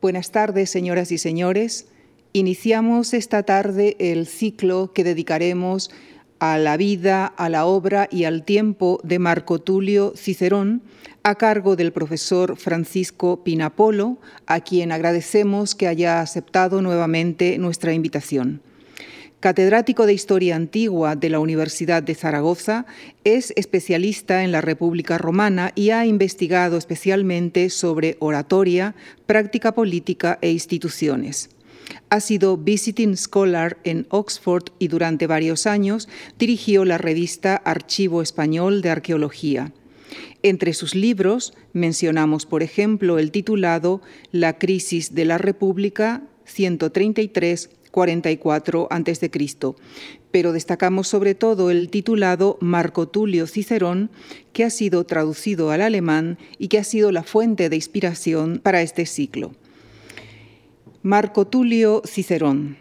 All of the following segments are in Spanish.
Buenas tardes, señoras y señores. Iniciamos esta tarde el ciclo que dedicaremos a la vida, a la obra y al tiempo de Marco Tulio Cicerón, a cargo del profesor Francisco Pinapolo, a quien agradecemos que haya aceptado nuevamente nuestra invitación. Catedrático de Historia Antigua de la Universidad de Zaragoza, es especialista en la República Romana y ha investigado especialmente sobre oratoria, práctica política e instituciones. Ha sido visiting scholar en Oxford y durante varios años dirigió la revista Archivo Español de Arqueología. Entre sus libros mencionamos, por ejemplo, el titulado La crisis de la República 133 44 a.C., pero destacamos sobre todo el titulado Marco Tulio Cicerón, que ha sido traducido al alemán y que ha sido la fuente de inspiración para este ciclo. Marco Tulio Cicerón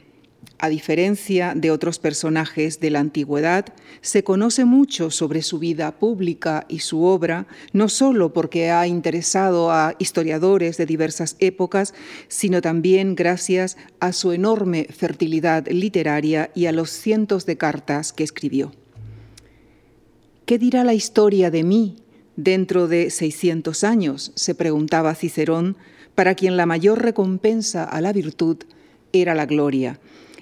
a diferencia de otros personajes de la antigüedad, se conoce mucho sobre su vida pública y su obra, no solo porque ha interesado a historiadores de diversas épocas, sino también gracias a su enorme fertilidad literaria y a los cientos de cartas que escribió. ¿Qué dirá la historia de mí dentro de 600 años? se preguntaba Cicerón, para quien la mayor recompensa a la virtud era la gloria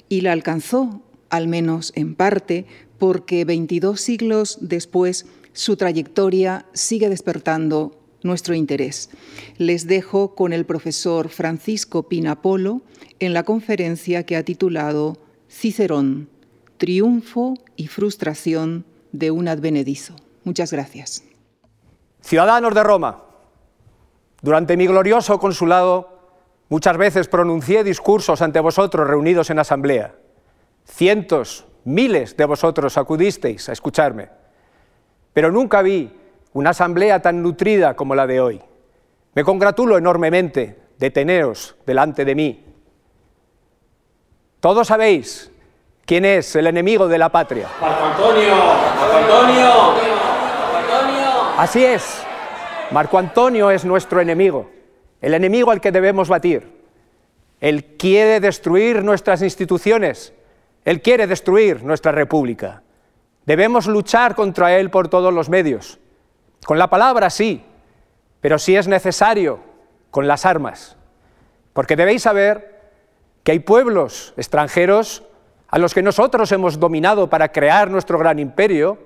y la alcanzó, al menos en parte, porque 22 siglos después su trayectoria sigue despertando nuestro interés. Les dejo con el profesor Francisco Pinapolo en la conferencia que ha titulado Cicerón, Triunfo y Frustración de un advenedizo. Muchas gracias. Ciudadanos de Roma, durante mi glorioso consulado Muchas veces pronuncié discursos ante vosotros reunidos en asamblea. Cientos, miles de vosotros acudisteis a escucharme. Pero nunca vi una asamblea tan nutrida como la de hoy. Me congratulo enormemente de teneros delante de mí. Todos sabéis quién es el enemigo de la patria. Marco Antonio, Marco Antonio, Marco Antonio. Así es, Marco Antonio es nuestro enemigo el enemigo al que debemos batir. Él quiere destruir nuestras instituciones, Él quiere destruir nuestra república. Debemos luchar contra Él por todos los medios. Con la palabra sí, pero si es necesario, con las armas. Porque debéis saber que hay pueblos extranjeros a los que nosotros hemos dominado para crear nuestro gran imperio,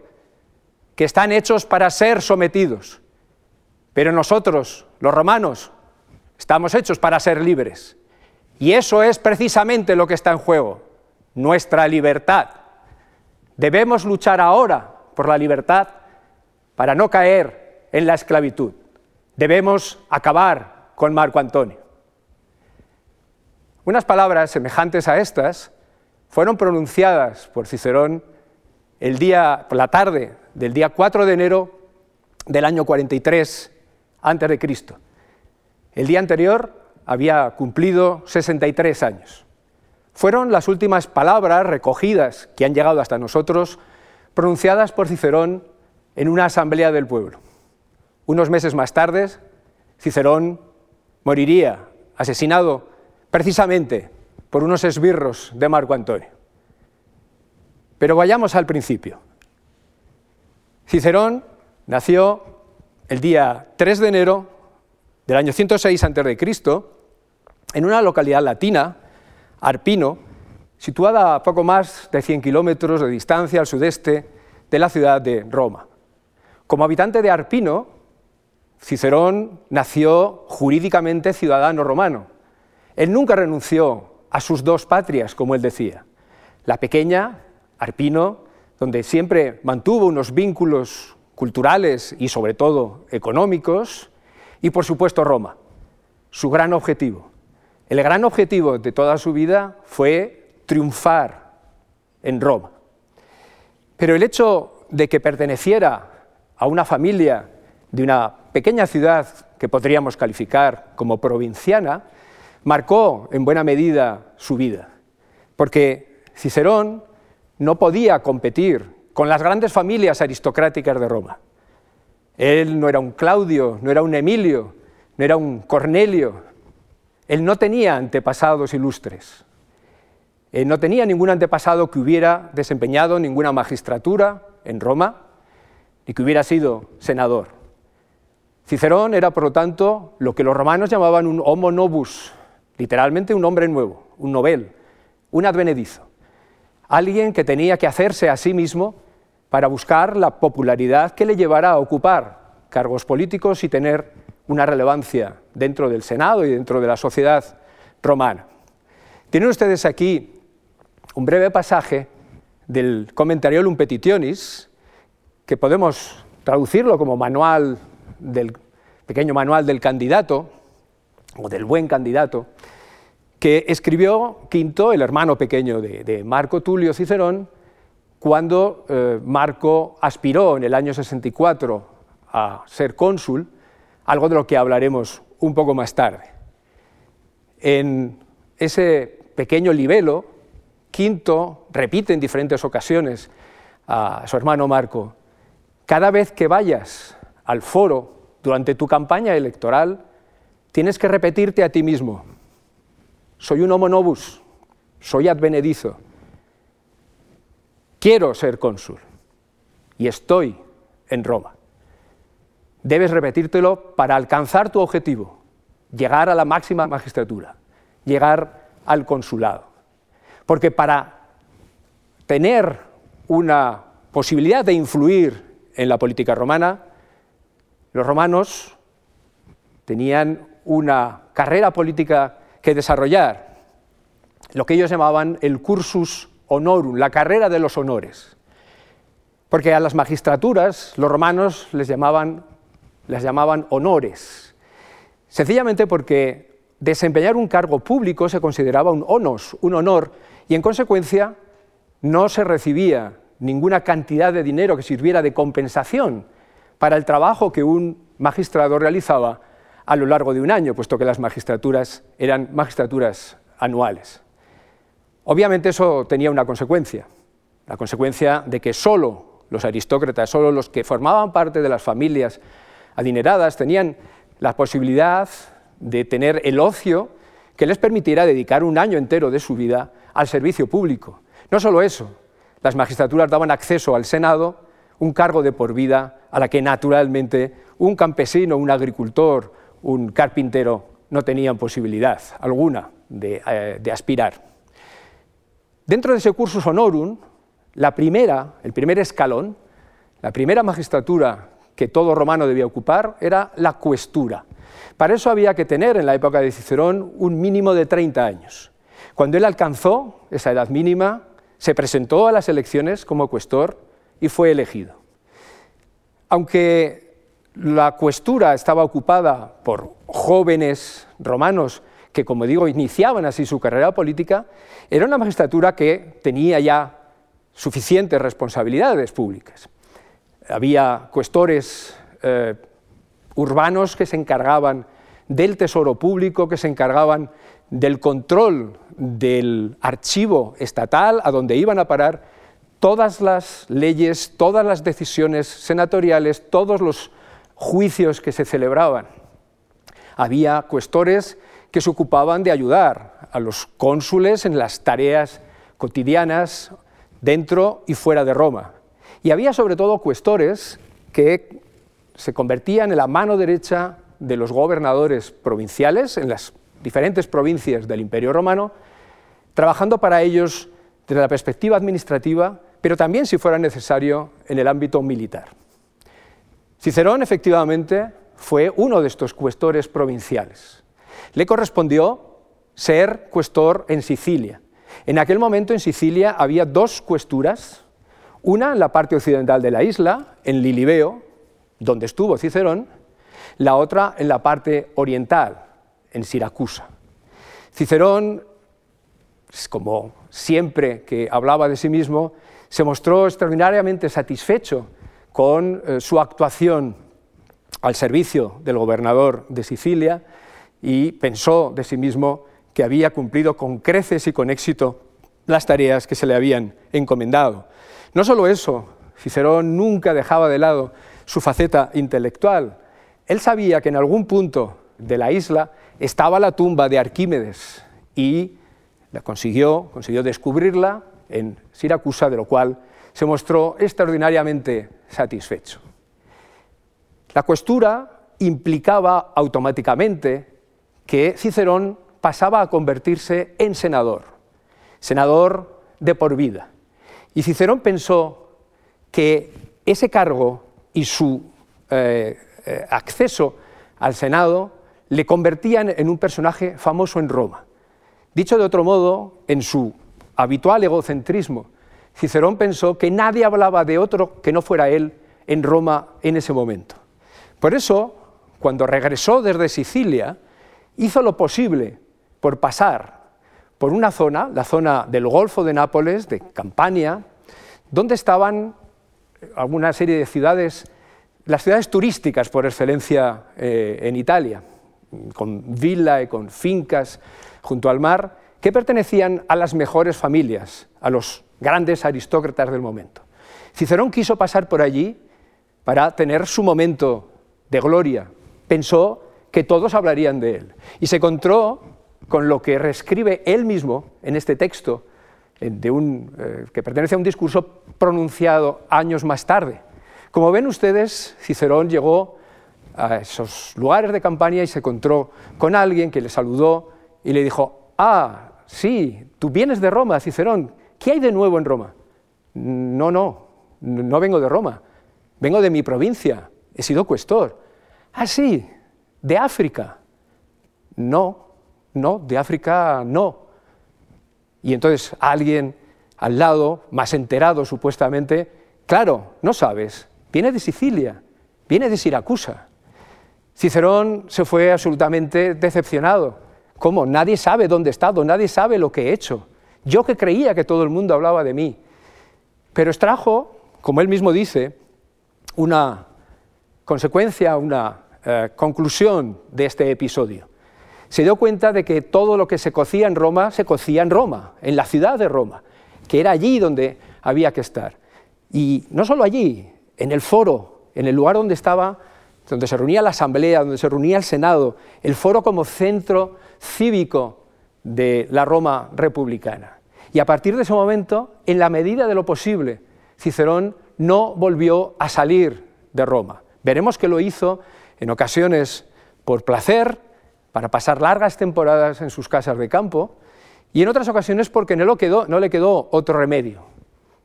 que están hechos para ser sometidos. Pero nosotros, los romanos, Estamos hechos para ser libres. Y eso es precisamente lo que está en juego, nuestra libertad. Debemos luchar ahora por la libertad para no caer en la esclavitud. Debemos acabar con Marco Antonio. Unas palabras semejantes a estas fueron pronunciadas por Cicerón el día, por la tarde del día 4 de enero del año 43 a.C. El día anterior había cumplido 63 años. Fueron las últimas palabras recogidas que han llegado hasta nosotros, pronunciadas por Cicerón en una asamblea del pueblo. Unos meses más tarde, Cicerón moriría asesinado precisamente por unos esbirros de Marco Antonio. Pero vayamos al principio. Cicerón nació el día 3 de enero del año 106 a.C., en una localidad latina, Arpino, situada a poco más de 100 kilómetros de distancia al sudeste de la ciudad de Roma. Como habitante de Arpino, Cicerón nació jurídicamente ciudadano romano. Él nunca renunció a sus dos patrias, como él decía. La pequeña, Arpino, donde siempre mantuvo unos vínculos culturales y sobre todo económicos, y por supuesto Roma, su gran objetivo. El gran objetivo de toda su vida fue triunfar en Roma. Pero el hecho de que perteneciera a una familia de una pequeña ciudad que podríamos calificar como provinciana, marcó en buena medida su vida, porque Cicerón no podía competir con las grandes familias aristocráticas de Roma. Él no era un Claudio, no era un Emilio, no era un Cornelio. Él no tenía antepasados ilustres. Él no tenía ningún antepasado que hubiera desempeñado ninguna magistratura en Roma, ni que hubiera sido senador. Cicerón era, por lo tanto, lo que los romanos llamaban un homo novus, literalmente un hombre nuevo, un novel, un advenedizo, alguien que tenía que hacerse a sí mismo para buscar la popularidad que le llevara a ocupar cargos políticos y tener una relevancia dentro del Senado y dentro de la sociedad romana. Tienen ustedes aquí un breve pasaje del Commentariolum Petitionis, que podemos traducirlo como manual del pequeño manual del candidato o del buen candidato, que escribió Quinto, el hermano pequeño de, Marco Tulio Cicerón, cuando eh, Marco aspiró en el año 64 a ser cónsul, algo de lo que hablaremos un poco más tarde. En ese pequeño libelo, Quinto repite en diferentes ocasiones a su hermano Marco, cada vez que vayas al foro durante tu campaña electoral, tienes que repetirte a ti mismo, soy un homo novus, soy advenedizo, quiero ser cónsul y estoy en Roma. Debes repetírtelo para alcanzar tu objetivo, llegar a la máxima magistratura, llegar al consulado. Porque para tener una posibilidad de influir en la política romana, los romanos tenían una carrera política que desarrollar, lo que ellos llamaban el cursus honorum, la carrera de los honores. Porque a las magistraturas los romanos les llamaban las llamaban honores, sencillamente porque desempeñar un cargo público se consideraba un onos, un honor, y en consecuencia no se recibía ninguna cantidad de dinero que sirviera de compensación para el trabajo que un magistrado realizaba a lo largo de un año, puesto que las magistraturas eran magistraturas anuales. Obviamente eso tenía una consecuencia, la consecuencia de que solo los aristócratas, solo los que formaban parte de las familias adineradas tenían la posibilidad de tener el ocio que les permitiera dedicar un año entero de su vida al servicio público. No solo eso, las magistraturas daban acceso al Senado, un cargo de por vida a la que naturalmente un campesino, un agricultor, un carpintero no tenían posibilidad alguna de, eh, de aspirar. Dentro de ese cursus honorum, la primera, el primer escalón, la primera magistratura que todo romano debía ocupar era la cuestura. Para eso había que tener en la época de Cicerón un mínimo de 30 años. Cuando él alcanzó esa edad mínima, se presentó a las elecciones como cuestor y fue elegido. Aunque la cuestura estaba ocupada por jóvenes romanos que, como digo, iniciaban así su carrera política, era una magistratura que tenía ya suficientes responsabilidades públicas había cuestores eh, urbanos que se encargaban del tesoro público, que se encargaban del control del archivo estatal a donde iban a parar todas las leyes, todas las decisiones senatoriales, todos los juicios que se celebraban. Había cuestores que se ocupaban de ayudar a los cónsules en las tareas cotidianas dentro y fuera de Roma. Y había sobre todo cuestores que se convertían en la mano derecha de los gobernadores provinciales en las diferentes provincias del Imperio Romano, trabajando para ellos desde la perspectiva administrativa, pero también, si fuera necesario, en el ámbito militar. Cicerón, efectivamente, fue uno de estos cuestores provinciales. Le correspondió ser cuestor en Sicilia. En aquel momento en Sicilia había dos cuesturas, una en la parte occidental de la isla, en Lilibeo, donde estuvo Cicerón, la otra en la parte oriental, en Siracusa. Cicerón, como siempre que hablaba de sí mismo, se mostró extraordinariamente satisfecho con eh, su actuación al servicio del gobernador de Sicilia y pensó de sí mismo que había cumplido con creces y con éxito las tareas que se le habían encomendado. No solo eso, Cicerón nunca dejaba de lado su faceta intelectual. Él sabía que en algún punto de la isla estaba la tumba de Arquímedes y la consiguió, consiguió descubrirla en Siracusa, de lo cual se mostró extraordinariamente satisfecho. La cuestura implicaba automáticamente que Cicerón pasaba a convertirse en senador, senador de por vida. Y Cicerón pensó que ese cargo y su eh, eh, acceso al Senado le convertían en un personaje famoso en Roma. Dicho de otro modo, en su habitual egocentrismo, Cicerón pensó que nadie hablaba de otro que no fuera él en Roma en ese momento. Por eso, cuando regresó desde Sicilia, hizo lo posible por pasar por una zona, la zona del Golfo de Nápoles, de Campania, donde estaban alguna serie de ciudades, las ciudades turísticas por excelencia eh, en Italia, con villa y con fincas junto al mar, que pertenecían a las mejores familias, a los grandes aristócratas del momento. Cicerón quiso pasar por allí para tener su momento de gloria. Pensó que todos hablarían de él. Y se encontró con lo que reescribe él mismo en este texto, de un, eh, que pertenece a un discurso pronunciado años más tarde. Como ven ustedes, Cicerón llegó a esos lugares de campaña y se encontró con alguien que le saludó y le dijo, ah, sí, tú vienes de Roma, Cicerón, ¿qué hay de nuevo en Roma? No, no, no vengo de Roma, vengo de mi provincia, he sido cuestor. Ah, sí, de África. No, no, de África no. Y entonces alguien al lado, más enterado supuestamente, claro, no sabes, viene de Sicilia, viene de Siracusa. Cicerón se fue absolutamente decepcionado. ¿Cómo? Nadie sabe dónde he estado, nadie sabe lo que he hecho. Yo que creía que todo el mundo hablaba de mí. Pero extrajo, como él mismo dice, una consecuencia, una eh, conclusión de este episodio se dio cuenta de que todo lo que se cocía en Roma se cocía en Roma, en la ciudad de Roma, que era allí donde había que estar. Y no solo allí, en el foro, en el lugar donde estaba, donde se reunía la asamblea, donde se reunía el Senado, el foro como centro cívico de la Roma republicana. Y a partir de ese momento, en la medida de lo posible, Cicerón no volvió a salir de Roma. Veremos que lo hizo en ocasiones por placer, para pasar largas temporadas en sus casas de campo y en otras ocasiones porque no, le quedó otro remedio.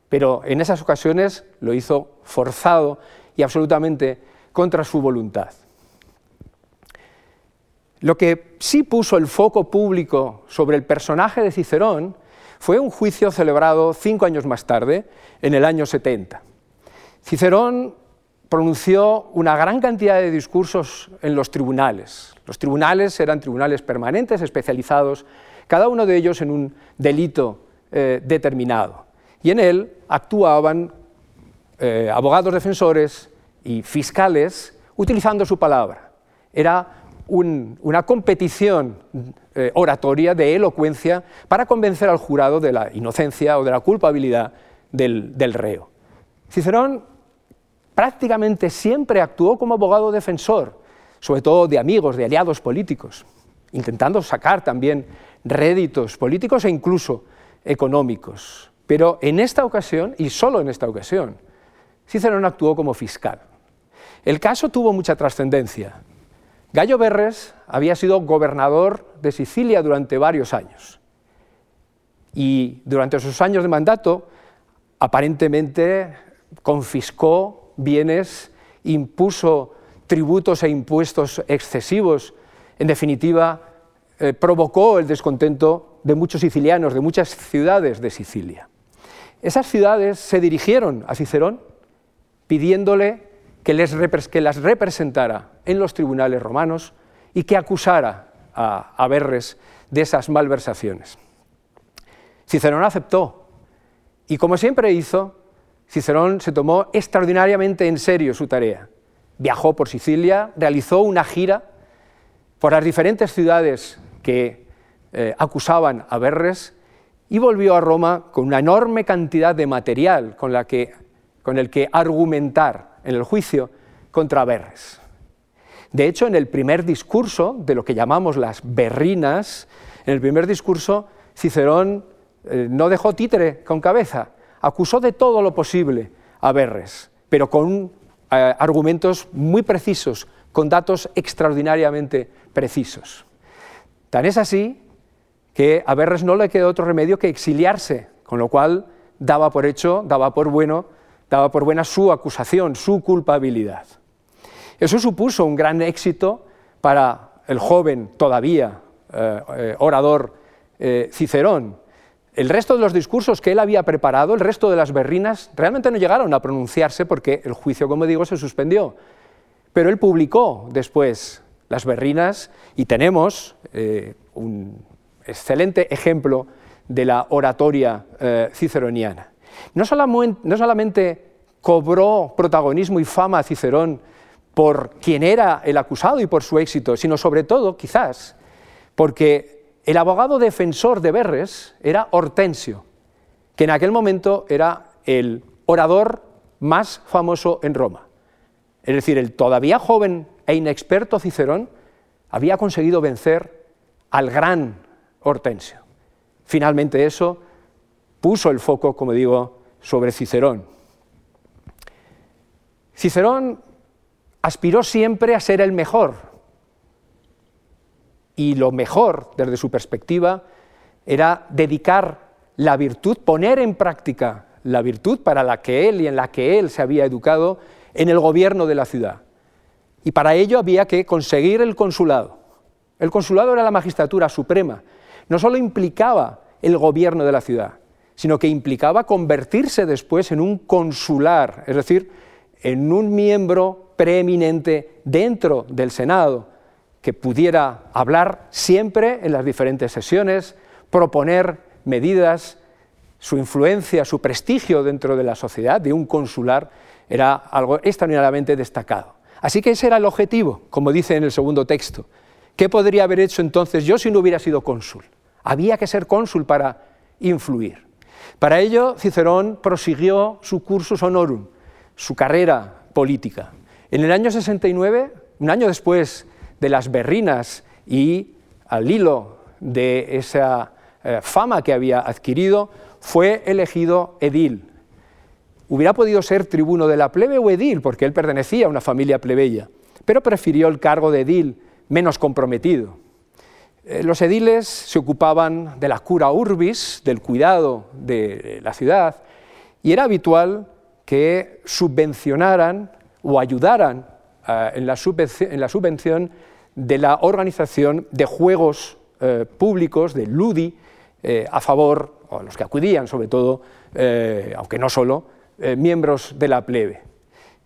Pero en esas ocasiones lo hizo forzado y absolutamente contra su voluntad. Lo que sí puso el foco público sobre el personaje de Cicerón fue un juicio celebrado cinco años más tarde, en el año 70. Cicerón pronunció una gran cantidad de discursos en los tribunales. Los tribunales eran tribunales permanentes, especializados, cada uno de ellos en un delito eh, determinado. Y en él actuaban eh, abogados defensores y fiscales utilizando su palabra. Era una competición eh, oratoria de elocuencia para convencer al jurado de la inocencia o de la culpabilidad del, del reo. Cicerón prácticamente siempre actuó como abogado defensor, sobre todo de amigos, de aliados políticos, intentando sacar también réditos políticos e incluso económicos. Pero en esta ocasión, y solo en esta ocasión, Cicerón actuó como fiscal. El caso tuvo mucha trascendencia. Gallo Berres había sido gobernador de Sicilia durante varios años. Y durante sus años de mandato, aparentemente confiscó bienes, impuso tributos e impuestos excesivos, en definitiva, eh, provocó el descontento de muchos sicilianos, de muchas ciudades de Sicilia. Esas ciudades se dirigieron a Cicerón pidiéndole que, les, que las representara en los tribunales romanos y que acusara a, a Berres de esas malversaciones. Cicerón aceptó y como siempre hizo, Cicerón se tomó extraordinariamente en serio su tarea. Viajó por Sicilia, realizó una gira por las diferentes ciudades que eh, acusaban a Berres y volvió a Roma con una enorme cantidad de material con, el que argumentar en el juicio contra Berres. De hecho, en el primer discurso de lo que llamamos las berrinas, en el primer discurso Cicerón eh, no dejó títere con cabeza, acusó de todo lo posible a Verres, pero con eh, argumentos muy precisos, con datos extraordinariamente precisos. Tan es así que a Verres no le quedó otro remedio que exiliarse, con lo cual daba por hecho, daba por bueno, daba por buena su acusación, su culpabilidad. Eso supuso un gran éxito para el joven todavía eh, eh, orador Cicerón. El resto de los discursos que él había preparado, el resto de las berrinas, realmente no llegaron a pronunciarse porque el juicio, como digo, se suspendió. Pero él publicó después las berrinas y tenemos un excelente ejemplo de la oratoria ciceroniana. No solamente, no solamente cobró protagonismo y fama a Cicerón por quien era el acusado y por su éxito, sino sobre todo, quizás, porque el abogado defensor de Berres era Hortensio, que en aquel momento era el orador más famoso en Roma. Es decir, el todavía joven e inexperto Cicerón había conseguido vencer al gran Hortensio. Finalmente eso puso el foco, como digo, sobre Cicerón. Cicerón aspiró siempre a ser el mejor. Y lo mejor, desde su perspectiva, era dedicar la virtud, poner en práctica la virtud para la que él y en la que él se había educado en el gobierno de la ciudad. Y para ello había que conseguir el consulado. El consulado era la magistratura suprema. No solo implicaba el gobierno de la ciudad, sino que implicaba convertirse después en un consular, es decir, en un miembro preeminente dentro del Senado, que pudiera hablar siempre en las diferentes sesiones, proponer medidas, su influencia, su prestigio dentro de la sociedad de un consular era algo extraordinariamente destacado. Así que ese era el objetivo, como dice en el segundo texto. ¿Qué podría haber hecho entonces yo si no hubiera sido cónsul? Había que ser cónsul para influir. Para ello, Cicerón prosiguió su cursus honorum, su carrera política. En el año 69, un año después de las berrinas y al hilo de esa eh, fama que había adquirido, fue elegido edil. Hubiera podido ser tribuno de la plebe o edil, porque él pertenecía a una familia plebeya, pero prefirió el cargo de edil, menos comprometido. Eh, los ediles se ocupaban de la cura urbis, del cuidado de la ciudad, y era habitual que subvencionaran o ayudaran eh, en, la subvención, de la organización de juegos eh, públicos, de Ludi, eh, a favor, o a los que acudían sobre todo, aunque no solo, miembros de la plebe.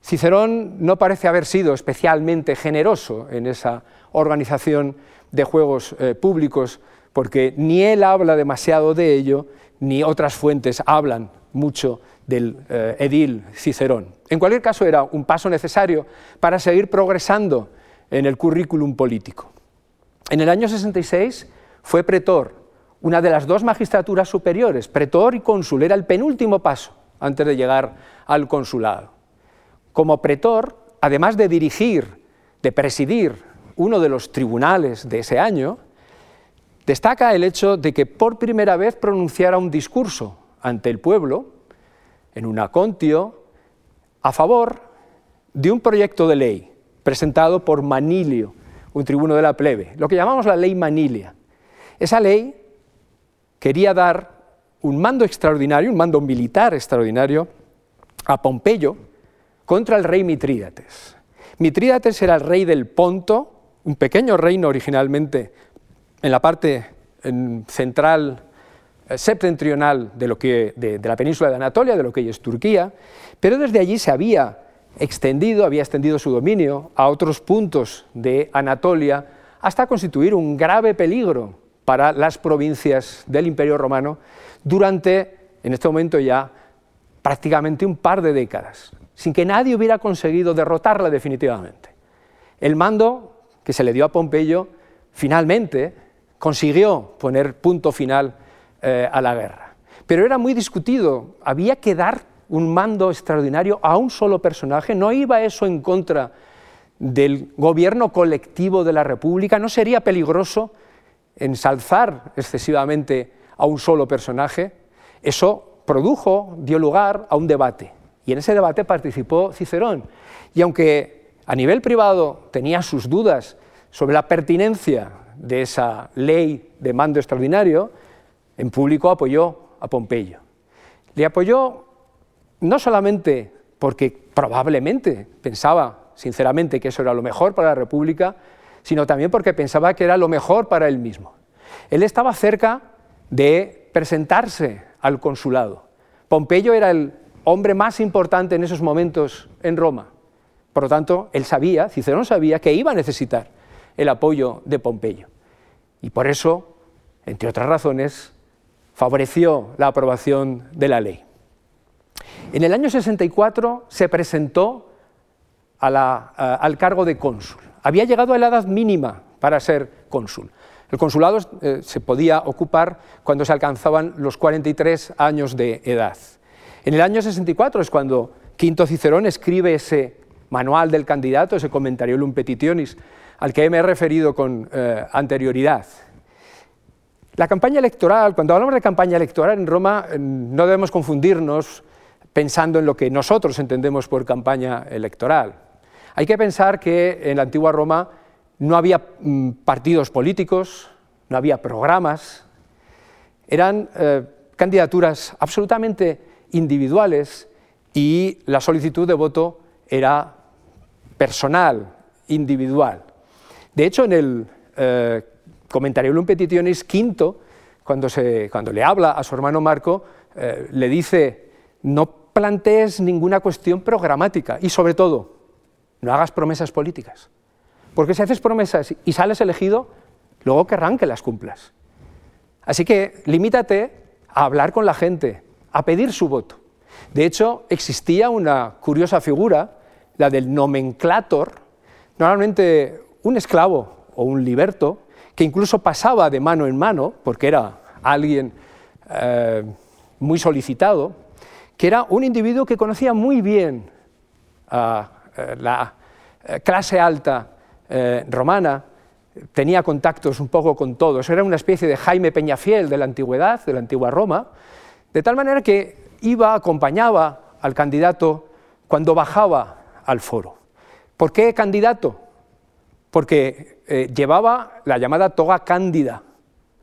Cicerón no parece haber sido especialmente generoso en esa organización de juegos públicos, porque ni él habla demasiado de ello, ni otras fuentes hablan mucho del eh, edil Cicerón. En cualquier caso, era un paso necesario para seguir progresando en el currículum político. En el año 66 fue pretor, una de las dos magistraturas superiores, pretor y cónsul, era el penúltimo paso antes de llegar al consulado. Como pretor, además de dirigir, de presidir uno de los tribunales de ese año, destaca el hecho de que por primera vez pronunciara un discurso ante el pueblo en un acontio a favor de un proyecto de ley presentado por Manilio, un tribuno de la plebe, lo que llamamos la ley Manilia. Esa ley quería dar un mando extraordinario, un mando militar extraordinario a Pompeyo contra el rey Mitrídates. Mitrídates era el rey del Ponto, un pequeño reino originalmente en la parte central eh, septentrional de, lo que, de, la península de Anatolia, de lo que hoy es Turquía, pero desde allí se había extendido, había extendido su dominio a otros puntos de Anatolia, hasta constituir un grave peligro para las provincias del Imperio Romano durante, en este momento ya, prácticamente un par de décadas, sin que nadie hubiera conseguido derrotarla definitivamente. El mando que se le dio a Pompeyo finalmente consiguió poner punto final eh, a la guerra. Pero era muy discutido, había que dar un mando extraordinario a un solo personaje, no iba eso en contra del gobierno colectivo de la República, ¿no sería peligroso ensalzar excesivamente a un solo personaje? Eso produjo, dio lugar a un debate. Y en ese debate participó Cicerón. Y aunque a nivel privado tenía sus dudas sobre la pertinencia de esa ley de mando extraordinario, en público apoyó a Pompeyo. Le apoyó no solamente porque probablemente pensaba sinceramente que eso era lo mejor para la República, sino también porque pensaba que era lo mejor para él mismo. Él estaba cerca de presentarse al consulado. Pompeyo era el hombre más importante en esos momentos en Roma. Por lo tanto, él sabía, Cicerón sabía, que iba a necesitar el apoyo de Pompeyo. Y por eso, entre otras razones, favoreció la aprobación de la ley. En el año 64 se presentó al cargo de cónsul. Había llegado a la edad mínima para ser cónsul. El consulado eh, se podía ocupar cuando se alcanzaban los 43 años de edad. En el año 64 es cuando Quinto Cicerón escribe ese manual del candidato, ese Commentariolum Petitionis, al que me he referido con eh, anterioridad. La campaña electoral, cuando hablamos de campaña electoral en Roma, eh, no debemos confundirnos pensando en lo que nosotros entendemos por campaña electoral. Hay que pensar que en la antigua Roma no había mm, partidos políticos, no había programas, eran eh, candidaturas absolutamente individuales y la solicitud de voto era personal, individual. De hecho, en el eh, comentario Commentarium Petitionis quinto, cuando, cuando, le habla a su hermano Marco, eh, le dice, no plantees ninguna cuestión programática y sobre todo, no hagas promesas políticas. Porque si haces promesas y sales elegido, luego querrán que las cumplas. Así que limítate a hablar con la gente, a pedir su voto. De hecho, existía una curiosa figura, la del nomenclator, normalmente un esclavo o un liberto, que incluso pasaba de mano en mano, porque era alguien eh, muy solicitado, que era un individuo que conocía muy bien a eh, la eh, clase alta eh, romana, tenía contactos un poco con todos, era una especie de Jaime Peñafiel de la antigüedad, de la antigua Roma, de tal manera que iba, acompañaba al candidato cuando bajaba al foro. ¿Por qué candidato? Porque llevaba la llamada toga cándida.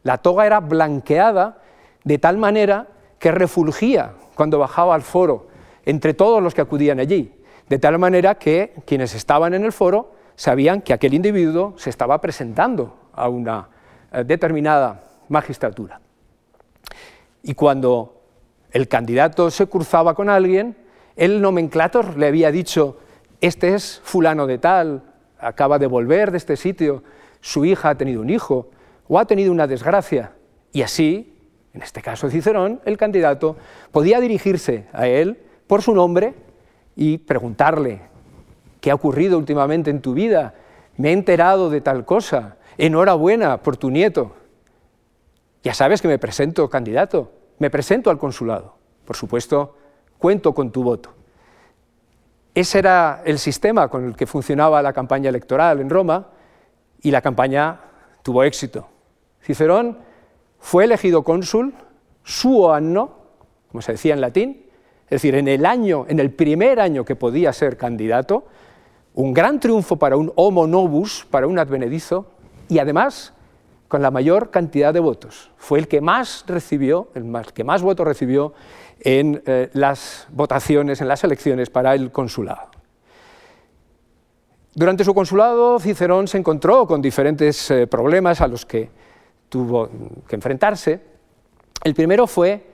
La toga era blanqueada de tal manera que refulgía cuando bajaba al foro entre todos los que acudían allí, de tal manera que quienes estaban en el foro sabían que aquel individuo se estaba presentando a una eh, determinada magistratura. Y cuando el candidato se cruzaba con alguien, el nomenclator le había dicho, este es fulano de tal, acaba de volver de este sitio, su hija ha tenido un hijo o ha tenido una desgracia. Y así, en este caso Cicerón, el candidato podía dirigirse a él por su nombre y preguntarle ¿Qué ha ocurrido últimamente en tu vida? Me he enterado de tal cosa. Enhorabuena por tu nieto. Ya sabes que me presento candidato, me presento al consulado. Por supuesto, cuento con tu voto. Ese era el sistema con el que funcionaba la campaña electoral en Roma y la campaña tuvo éxito. Cicerón fue elegido cónsul suo anno, como se decía en latín, es decir, en el año, en el primer año que podía ser candidato, un gran triunfo para un homo novus, para un advenedizo, y además con la mayor cantidad de votos. Fue el que más recibió, el que más votos recibió en eh, las votaciones, en las elecciones para el consulado. Durante su consulado, Cicerón se encontró con diferentes eh, problemas a los que tuvo que enfrentarse. El primero fue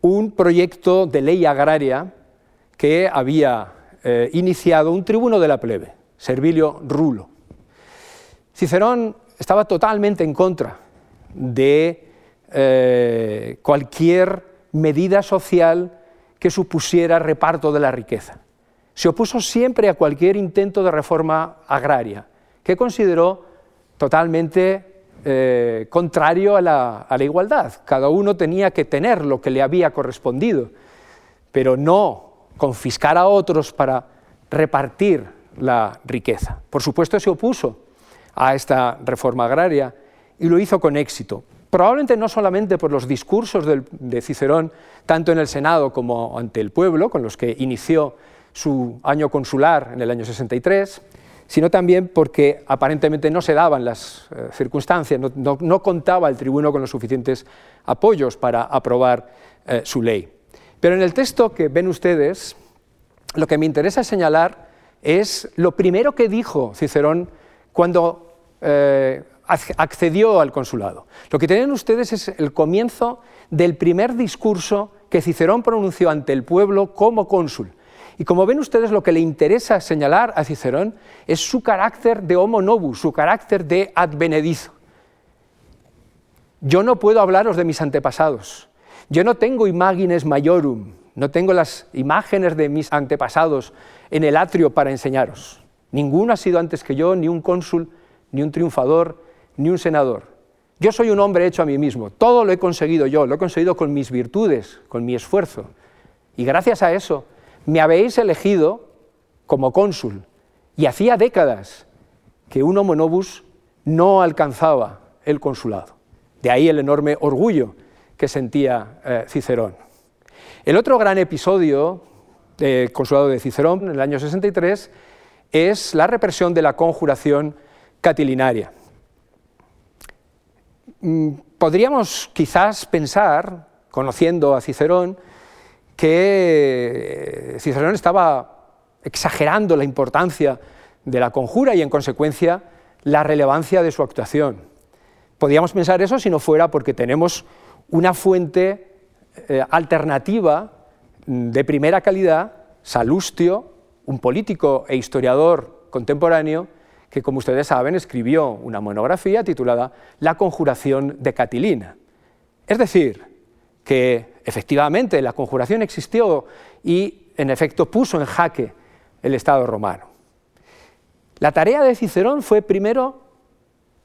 un proyecto de ley agraria que había eh, iniciado un tribuno de la plebe, Servilio Rulo. Cicerón estaba totalmente en contra de eh, cualquier medida social que supusiera reparto de la riqueza. Se opuso siempre a cualquier intento de reforma agraria, que consideró totalmente eh, contrario a la, a la, igualdad. Cada uno tenía que tener lo que le había correspondido, pero no confiscar a otros para repartir la riqueza. Por supuesto se opuso a esta reforma agraria y lo hizo con éxito. Probablemente no solamente por los discursos de Cicerón, tanto en el Senado como ante el pueblo, con los que inició su año consular en el año 63, sino también porque aparentemente no se daban las eh, circunstancias, no, contaba el tribuno con los suficientes apoyos para aprobar eh, su ley. Pero en el texto que ven ustedes, lo que me interesa señalar es lo primero que dijo Cicerón cuando eh, accedió al consulado. Lo que tienen ustedes es el comienzo del primer discurso que Cicerón pronunció ante el pueblo como cónsul. Y como ven ustedes, lo que le interesa señalar a Cicerón es su carácter de homo novus, su carácter de advenedizo. Yo no puedo hablaros de mis antepasados. Yo no tengo imagines majorum, no tengo las imágenes de mis antepasados en el atrio para enseñaros. Ninguno ha sido antes que yo, ni un cónsul, ni un triunfador, ni un senador. Yo soy un hombre hecho a mí mismo. Todo lo he conseguido yo, lo he conseguido con mis virtudes, con mi esfuerzo. Y gracias a eso me habéis elegido como cónsul. Y hacía décadas que un homo novus no alcanzaba el consulado. De ahí el enorme orgullo que sentía eh, Cicerón. El otro gran episodio del consulado de Cicerón en el año 63 es la represión de la conjuración catilinaria. Mm, podríamos quizás pensar, conociendo a Cicerón, que Cicerón estaba exagerando la importancia de la conjura y en consecuencia la relevancia de su actuación. Podríamos pensar eso si no fuera porque tenemos una fuente eh, alternativa de primera calidad, Salustio, un político e historiador contemporáneo, que como ustedes saben escribió una monografía titulada La conjuración de Catilina. Es decir, que efectivamente la conjuración existió y en efecto puso en jaque el Estado romano. La tarea de Cicerón fue primero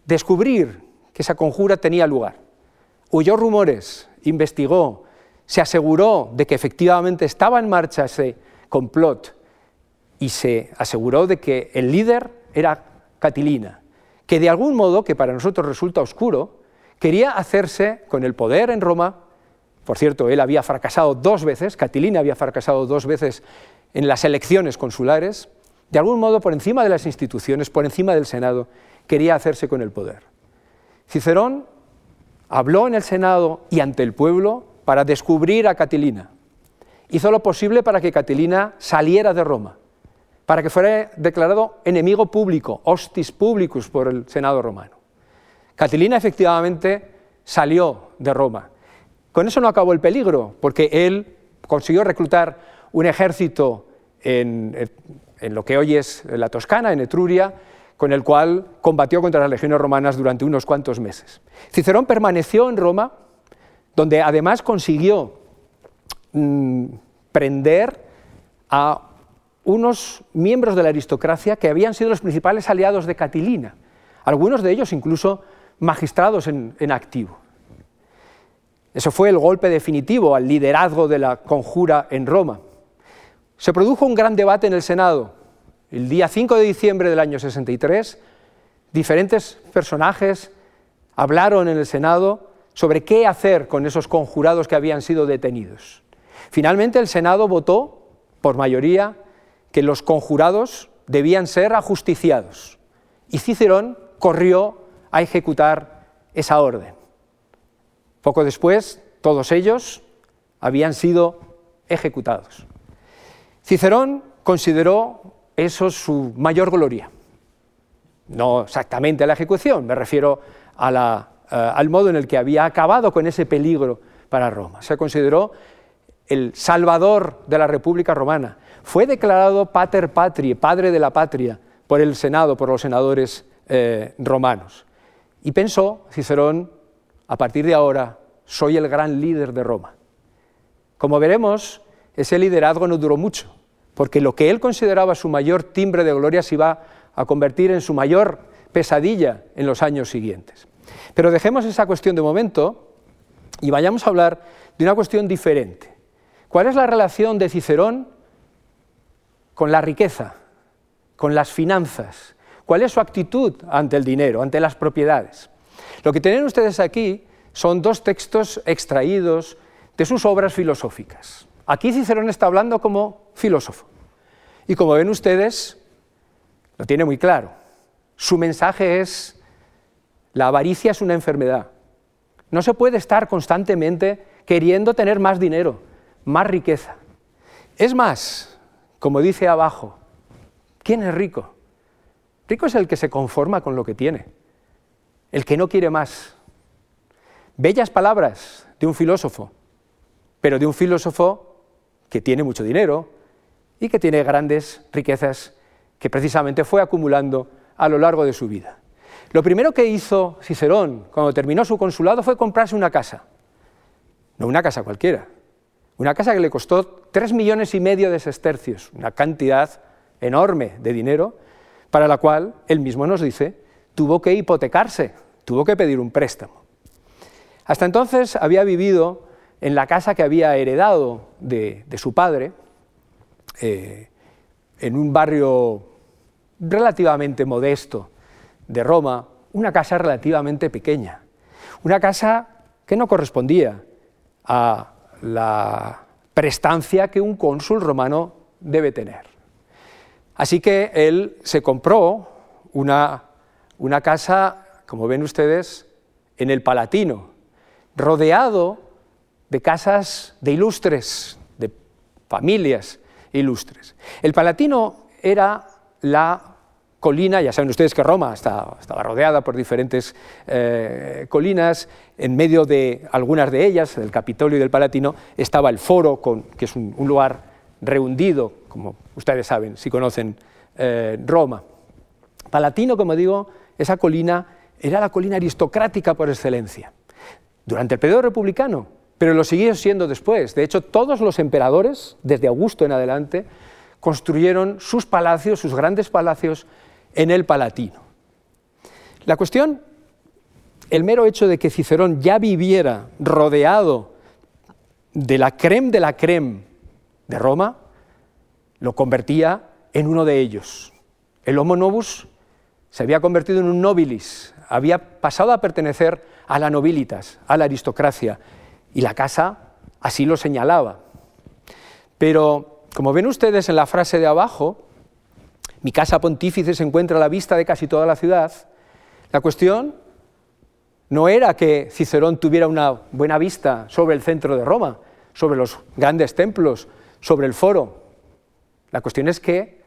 descubrir que esa conjura tenía lugar. Huyó rumores, investigó, se aseguró de que efectivamente estaba en marcha ese complot y se aseguró de que el líder era Catilina, que de algún modo, que para nosotros resulta oscuro, quería hacerse con el poder en Roma por cierto, él había fracasado dos veces, Catilina había fracasado dos veces en las elecciones consulares, de algún modo por encima de las instituciones, por encima del Senado, quería hacerse con el poder. Cicerón habló en el Senado y ante el pueblo para descubrir a Catilina. Hizo lo posible para que Catilina saliera de Roma, para que fuera declarado enemigo público, hostis publicus por el Senado romano. Catilina efectivamente salió de Roma con eso no acabó el peligro, porque él consiguió reclutar un ejército en, lo que hoy es la Toscana, en Etruria, con el cual combatió contra las legiones romanas durante unos cuantos meses. Cicerón permaneció en Roma, donde además consiguió mm, prender a unos miembros de la aristocracia que habían sido los principales aliados de Catilina, algunos de ellos incluso magistrados en activo. Eso fue el golpe definitivo al liderazgo de la conjura en Roma. Se produjo un gran debate en el Senado. El día 5 de diciembre del año 63, diferentes personajes hablaron en el Senado sobre qué hacer con esos conjurados que habían sido detenidos. Finalmente el Senado votó, por mayoría, que los conjurados debían ser ajusticiados. Y Cicerón corrió a ejecutar esa orden. Poco después, todos ellos habían sido ejecutados. Cicerón consideró eso su mayor gloria. No exactamente la ejecución, me refiero eh, al modo en el que había acabado con ese peligro para Roma. Se consideró el salvador de la República Romana. Fue declarado pater patria, padre de la patria, por el Senado, por los senadores eh, romanos. Y pensó Cicerón a partir de ahora soy el gran líder de Roma. Como veremos, ese liderazgo no duró mucho, porque lo que él consideraba su mayor timbre de gloria se iba a convertir en su mayor pesadilla en los años siguientes. Pero dejemos esa cuestión de momento y vayamos a hablar de una cuestión diferente. ¿Cuál es la relación de Cicerón con la riqueza, con las finanzas? ¿Cuál es su actitud ante el dinero, ante las propiedades? Lo que tienen ustedes aquí son dos textos extraídos de sus obras filosóficas. Aquí Cicerón está hablando como filósofo. Y como ven ustedes, lo tiene muy claro. Su mensaje es, la avaricia es una enfermedad. No se puede estar constantemente queriendo tener más dinero, más riqueza. Es más, como dice abajo, ¿quién es rico? Rico es el que se conforma con lo que tiene, el que no quiere más. Bellas palabras de un filósofo, pero de un filósofo que tiene mucho dinero y que tiene grandes riquezas que precisamente fue acumulando a lo largo de su vida. Lo primero que hizo Cicerón cuando terminó su consulado fue comprarse una casa. No una casa cualquiera, una casa que le costó tres millones y medio de sestercios, una cantidad enorme de dinero, para la cual él mismo nos dice, tuvo que hipotecarse, tuvo que pedir un préstamo. Hasta entonces había vivido en la casa que había heredado de, su padre, eh, en un barrio relativamente modesto de Roma, una casa relativamente pequeña, una casa que no correspondía a la prestancia que un cónsul romano debe tener. Así que él se compró una, una casa, como ven ustedes, en el Palatino, rodeado de casas de ilustres, de familias ilustres. El Palatino era la colina, ya saben ustedes que Roma estaba, rodeada por diferentes eh, colinas, en medio de algunas de ellas, del Capitolio y del Palatino, estaba el Foro, que es un, lugar rehundido, como ustedes saben, si conocen eh, Roma. Palatino, como digo, esa colina era la colina aristocrática por excelencia. Durante el periodo republicano, pero lo siguió siendo después. De hecho, todos los emperadores, desde Augusto en adelante, construyeron sus palacios, sus grandes palacios, en el Palatino. La cuestión, el mero hecho de que Cicerón ya viviera rodeado de la creme de la creme de Roma, lo convertía en uno de ellos. El Homo novus se había convertido en un nobilis, había pasado a pertenecer a la nobilitas, a la aristocracia, y la casa así lo señalaba. Pero, como ven ustedes en la frase de abajo, mi casa pontífice se encuentra a la vista de casi toda la ciudad, la cuestión no era que Cicerón tuviera una buena vista sobre el centro de Roma, sobre los grandes templos, sobre el foro. La cuestión es que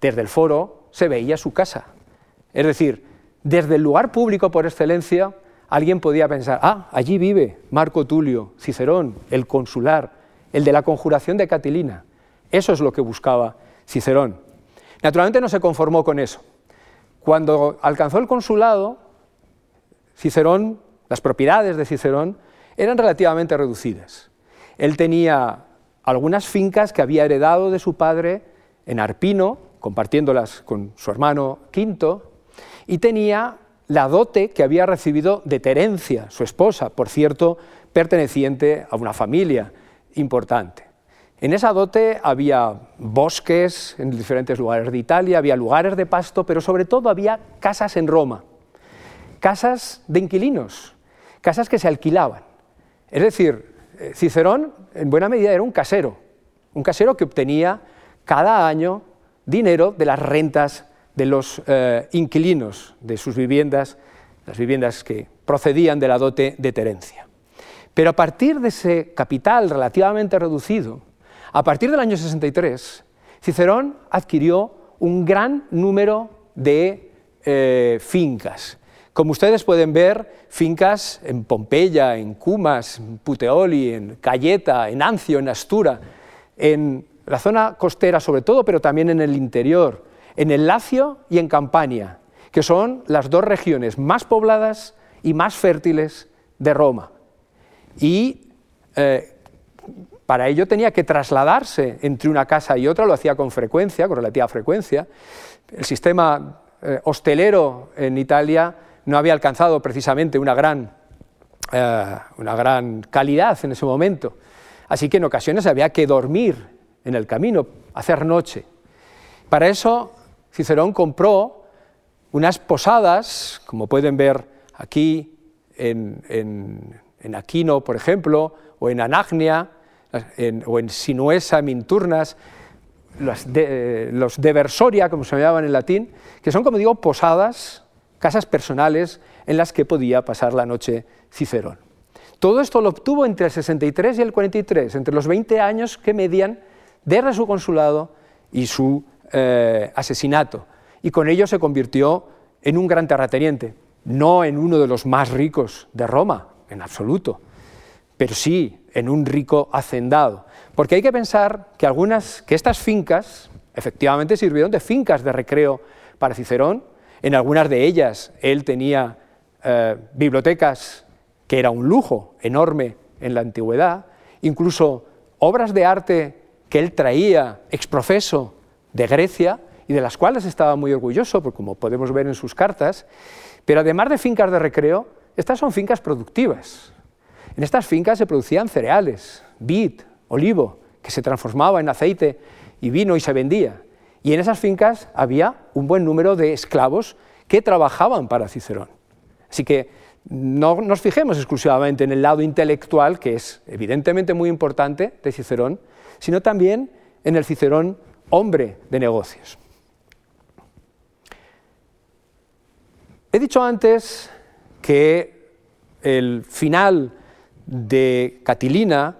desde el foro se veía su casa. Es decir, desde el lugar público por excelencia, alguien podía pensar, ah, allí vive Marco Tulio, Cicerón, el consular, el de la conjuración de Catilina. Eso es lo que buscaba Cicerón. Naturalmente no se conformó con eso. Cuando alcanzó el consulado, Cicerón, las propiedades de Cicerón eran relativamente reducidas. Él tenía algunas fincas que había heredado de su padre en Arpino, compartiéndolas con su hermano Quinto, y tenía la dote que había recibido de Terencia, su esposa, por cierto, perteneciente a una familia importante. En esa dote había bosques en diferentes lugares de Italia, había lugares de pasto, pero sobre todo había casas en Roma, casas de inquilinos, casas que se alquilaban. Es decir, eh, Cicerón en buena medida era un casero, un casero que obtenía cada año dinero de las rentas de los eh, inquilinos de sus viviendas, las viviendas que procedían de la dote de Terencia. Pero a partir de ese capital relativamente reducido, a partir del año 63, Cicerón adquirió un gran número de eh, fincas. Como ustedes pueden ver, fincas en Pompeya, en Cumas, en Puteoli, en Cayeta, en Ancio, en Astura, en la zona costera sobre todo, pero también en el interior, en el Lacio y en Campania, que son las dos regiones más pobladas y más fértiles de Roma. Y eh, para ello tenía que trasladarse entre una casa y otra, lo hacía con frecuencia, con relativa frecuencia. El sistema eh, hostelero en Italia no había alcanzado precisamente una gran, eh, una gran calidad en ese momento. Así que en ocasiones había que dormir en el camino, hacer noche. Para eso Cicerón compró unas posadas, como pueden ver aquí en, Aquino, por ejemplo, o en Anagnia, o en Sinuesa, Minturnas, los, de, Versoria, como se llamaban en latín, que son, como digo, posadas, casas personales en las que podía pasar la noche Cicerón. Todo esto lo obtuvo entre el 63 y el 43, entre los 20 años que median desde su consulado y su eh, asesinato. Y con ello se convirtió en un gran terrateniente, no en uno de los más ricos de Roma, en absoluto, pero sí en un rico hacendado. Porque hay que pensar que algunas, que estas fincas efectivamente sirvieron de fincas de recreo para Cicerón. En algunas de ellas él tenía eh, bibliotecas que era un lujo enorme en la antigüedad, incluso obras de arte que él traía exprofeso de Grecia y de las cuales estaba muy orgulloso, como podemos ver en sus cartas, pero además de fincas de recreo, estas son fincas productivas. En estas fincas se producían cereales, vid, olivo, que se transformaba en aceite y vino y se vendía. Y en esas fincas había un buen número de esclavos que trabajaban para Cicerón. Así que no nos fijemos exclusivamente en el lado intelectual, que es evidentemente muy importante de Cicerón, sino también en el Cicerón hombre de negocios. He dicho antes que el final de Catilina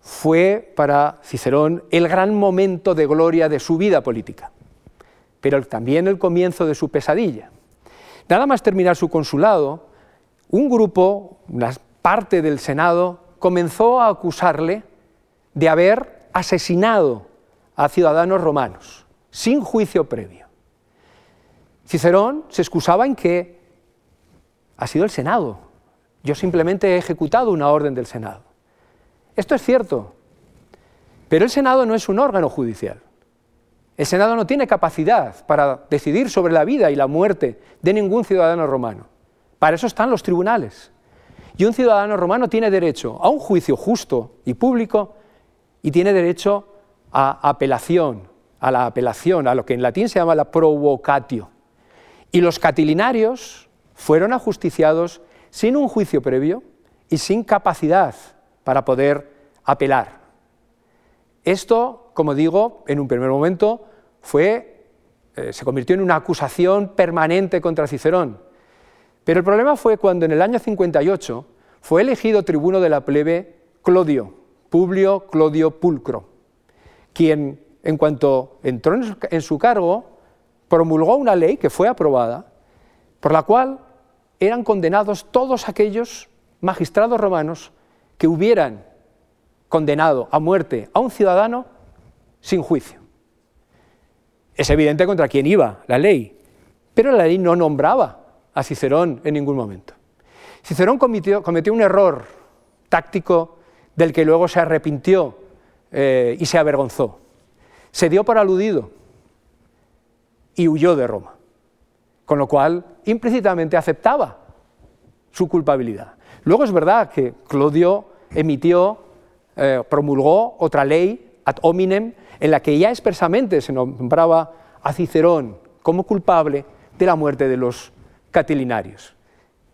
fue para Cicerón el gran momento de gloria de su vida política, pero también el comienzo de su pesadilla. Nada más terminar su consulado, un grupo, una parte del Senado, comenzó a acusarle de haber asesinado a ciudadanos romanos, sin juicio previo. Cicerón se excusaba en que ha sido el Senado, yo simplemente he ejecutado una orden del Senado. Esto es cierto, pero el Senado no es un órgano judicial. El Senado no tiene capacidad para decidir sobre la vida y la muerte de ningún ciudadano romano. Para eso están los tribunales. Y un ciudadano romano tiene derecho a un juicio justo y público y tiene derecho a apelación, a la apelación, a lo que en latín se llama la provocatio. Y los catilinarios fueron ajusticiados sin un juicio previo y sin capacidad para poder apelar. Esto, como digo, en un primer momento fue, eh, se convirtió en una acusación permanente contra Cicerón. Pero el problema fue cuando en el año 58 fue elegido tribuno de la plebe Clodio, Publio Clodio Pulcro, quien, en cuanto entró en su cargo, promulgó una ley que fue aprobada, por la cual eran condenados todos aquellos magistrados romanos que hubieran condenado a muerte a un ciudadano sin juicio. Es evidente contra quién iba la ley, pero la ley no nombraba a Cicerón en ningún momento. Cicerón cometió, un error táctico del que luego se arrepintió eh, y se avergonzó. Se dio por aludido y huyó de Roma, con lo cual implícitamente aceptaba su culpabilidad. Luego es verdad que Clodio emitió, eh, promulgó otra ley, ad hominem, en la que ya expresamente se nombraba a Cicerón como culpable de la muerte de los catilinarios.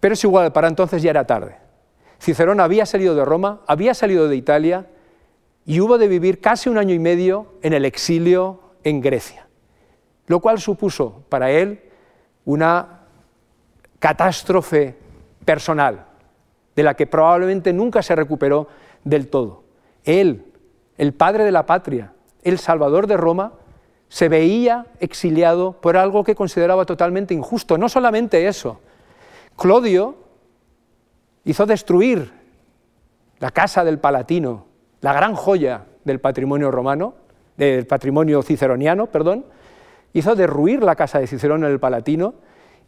Pero es igual, para entonces ya era tarde. Cicerón había salido de Roma, había salido de Italia y hubo de vivir casi un año y medio en el exilio en Grecia, lo cual supuso para él una catástrofe personal, de la que probablemente nunca se recuperó del todo. Él, el padre de la patria, el salvador de Roma, se veía exiliado por algo que consideraba totalmente injusto. No solamente eso, Clodio hizo destruir la casa del Palatino, la gran joya del patrimonio romano, del patrimonio ciceroniano, perdón, hizo derruir la casa de Cicerón en el Palatino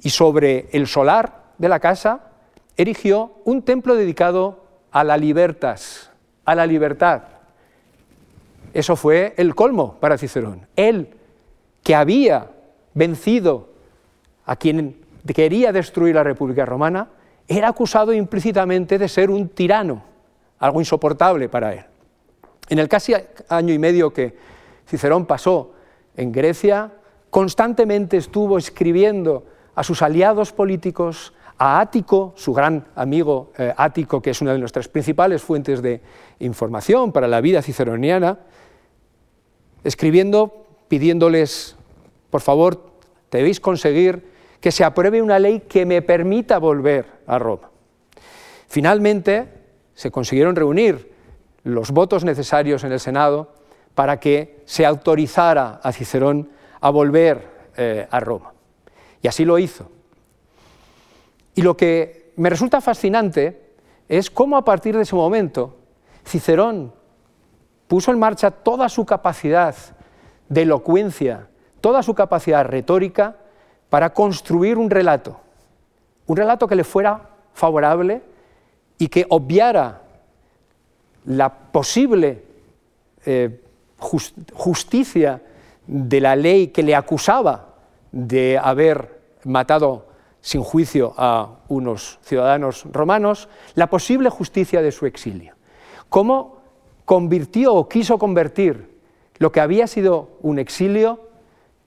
y sobre el solar de la casa erigió un templo dedicado a la a la libertad. Eso fue el colmo para Cicerón. Él, que había vencido a quien quería destruir la República Romana, era acusado implícitamente de ser un tirano, algo insoportable para él. En el casi año y medio que Cicerón pasó en Grecia, constantemente estuvo escribiendo a sus aliados políticos, a Ático, su gran amigo eh, Ático, que es una de nuestras principales fuentes de información para la vida ciceroniana, escribiendo, pidiéndoles, por favor, debéis conseguir que se apruebe una ley que me permita volver a Roma. Finalmente, se consiguieron reunir los votos necesarios en el Senado para que se autorizara a Cicerón a volver eh, a Roma. Y así lo hizo. Y lo que me resulta fascinante es cómo a partir de ese momento Cicerón puso en marcha toda su capacidad de elocuencia, toda su capacidad retórica para construir un relato, un relato que le fuera favorable y que obviara la posible eh, justicia de la ley que le acusaba de haber matado sin juicio a unos ciudadanos romanos, la posible justicia de su exilio. ¿Cómo convirtió o quiso convertir lo que había sido un exilio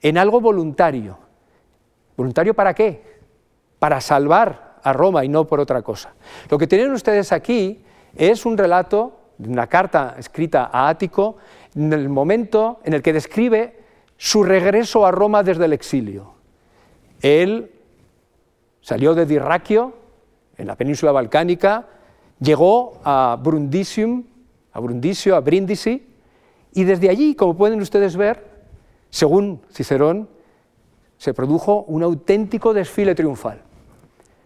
en algo voluntario? ¿Voluntario para qué? Para salvar a Roma y no por otra cosa. Lo que tienen ustedes aquí es un relato, una carta escrita a Ático, en el momento en el que describe su regreso a Roma desde el exilio. Él salió de Dirraquio, en la península balcánica, llegó a Brundisium, a Brundisio, a Brindisi, y desde allí, como pueden ustedes ver, según Cicerón, se produjo un auténtico desfile triunfal.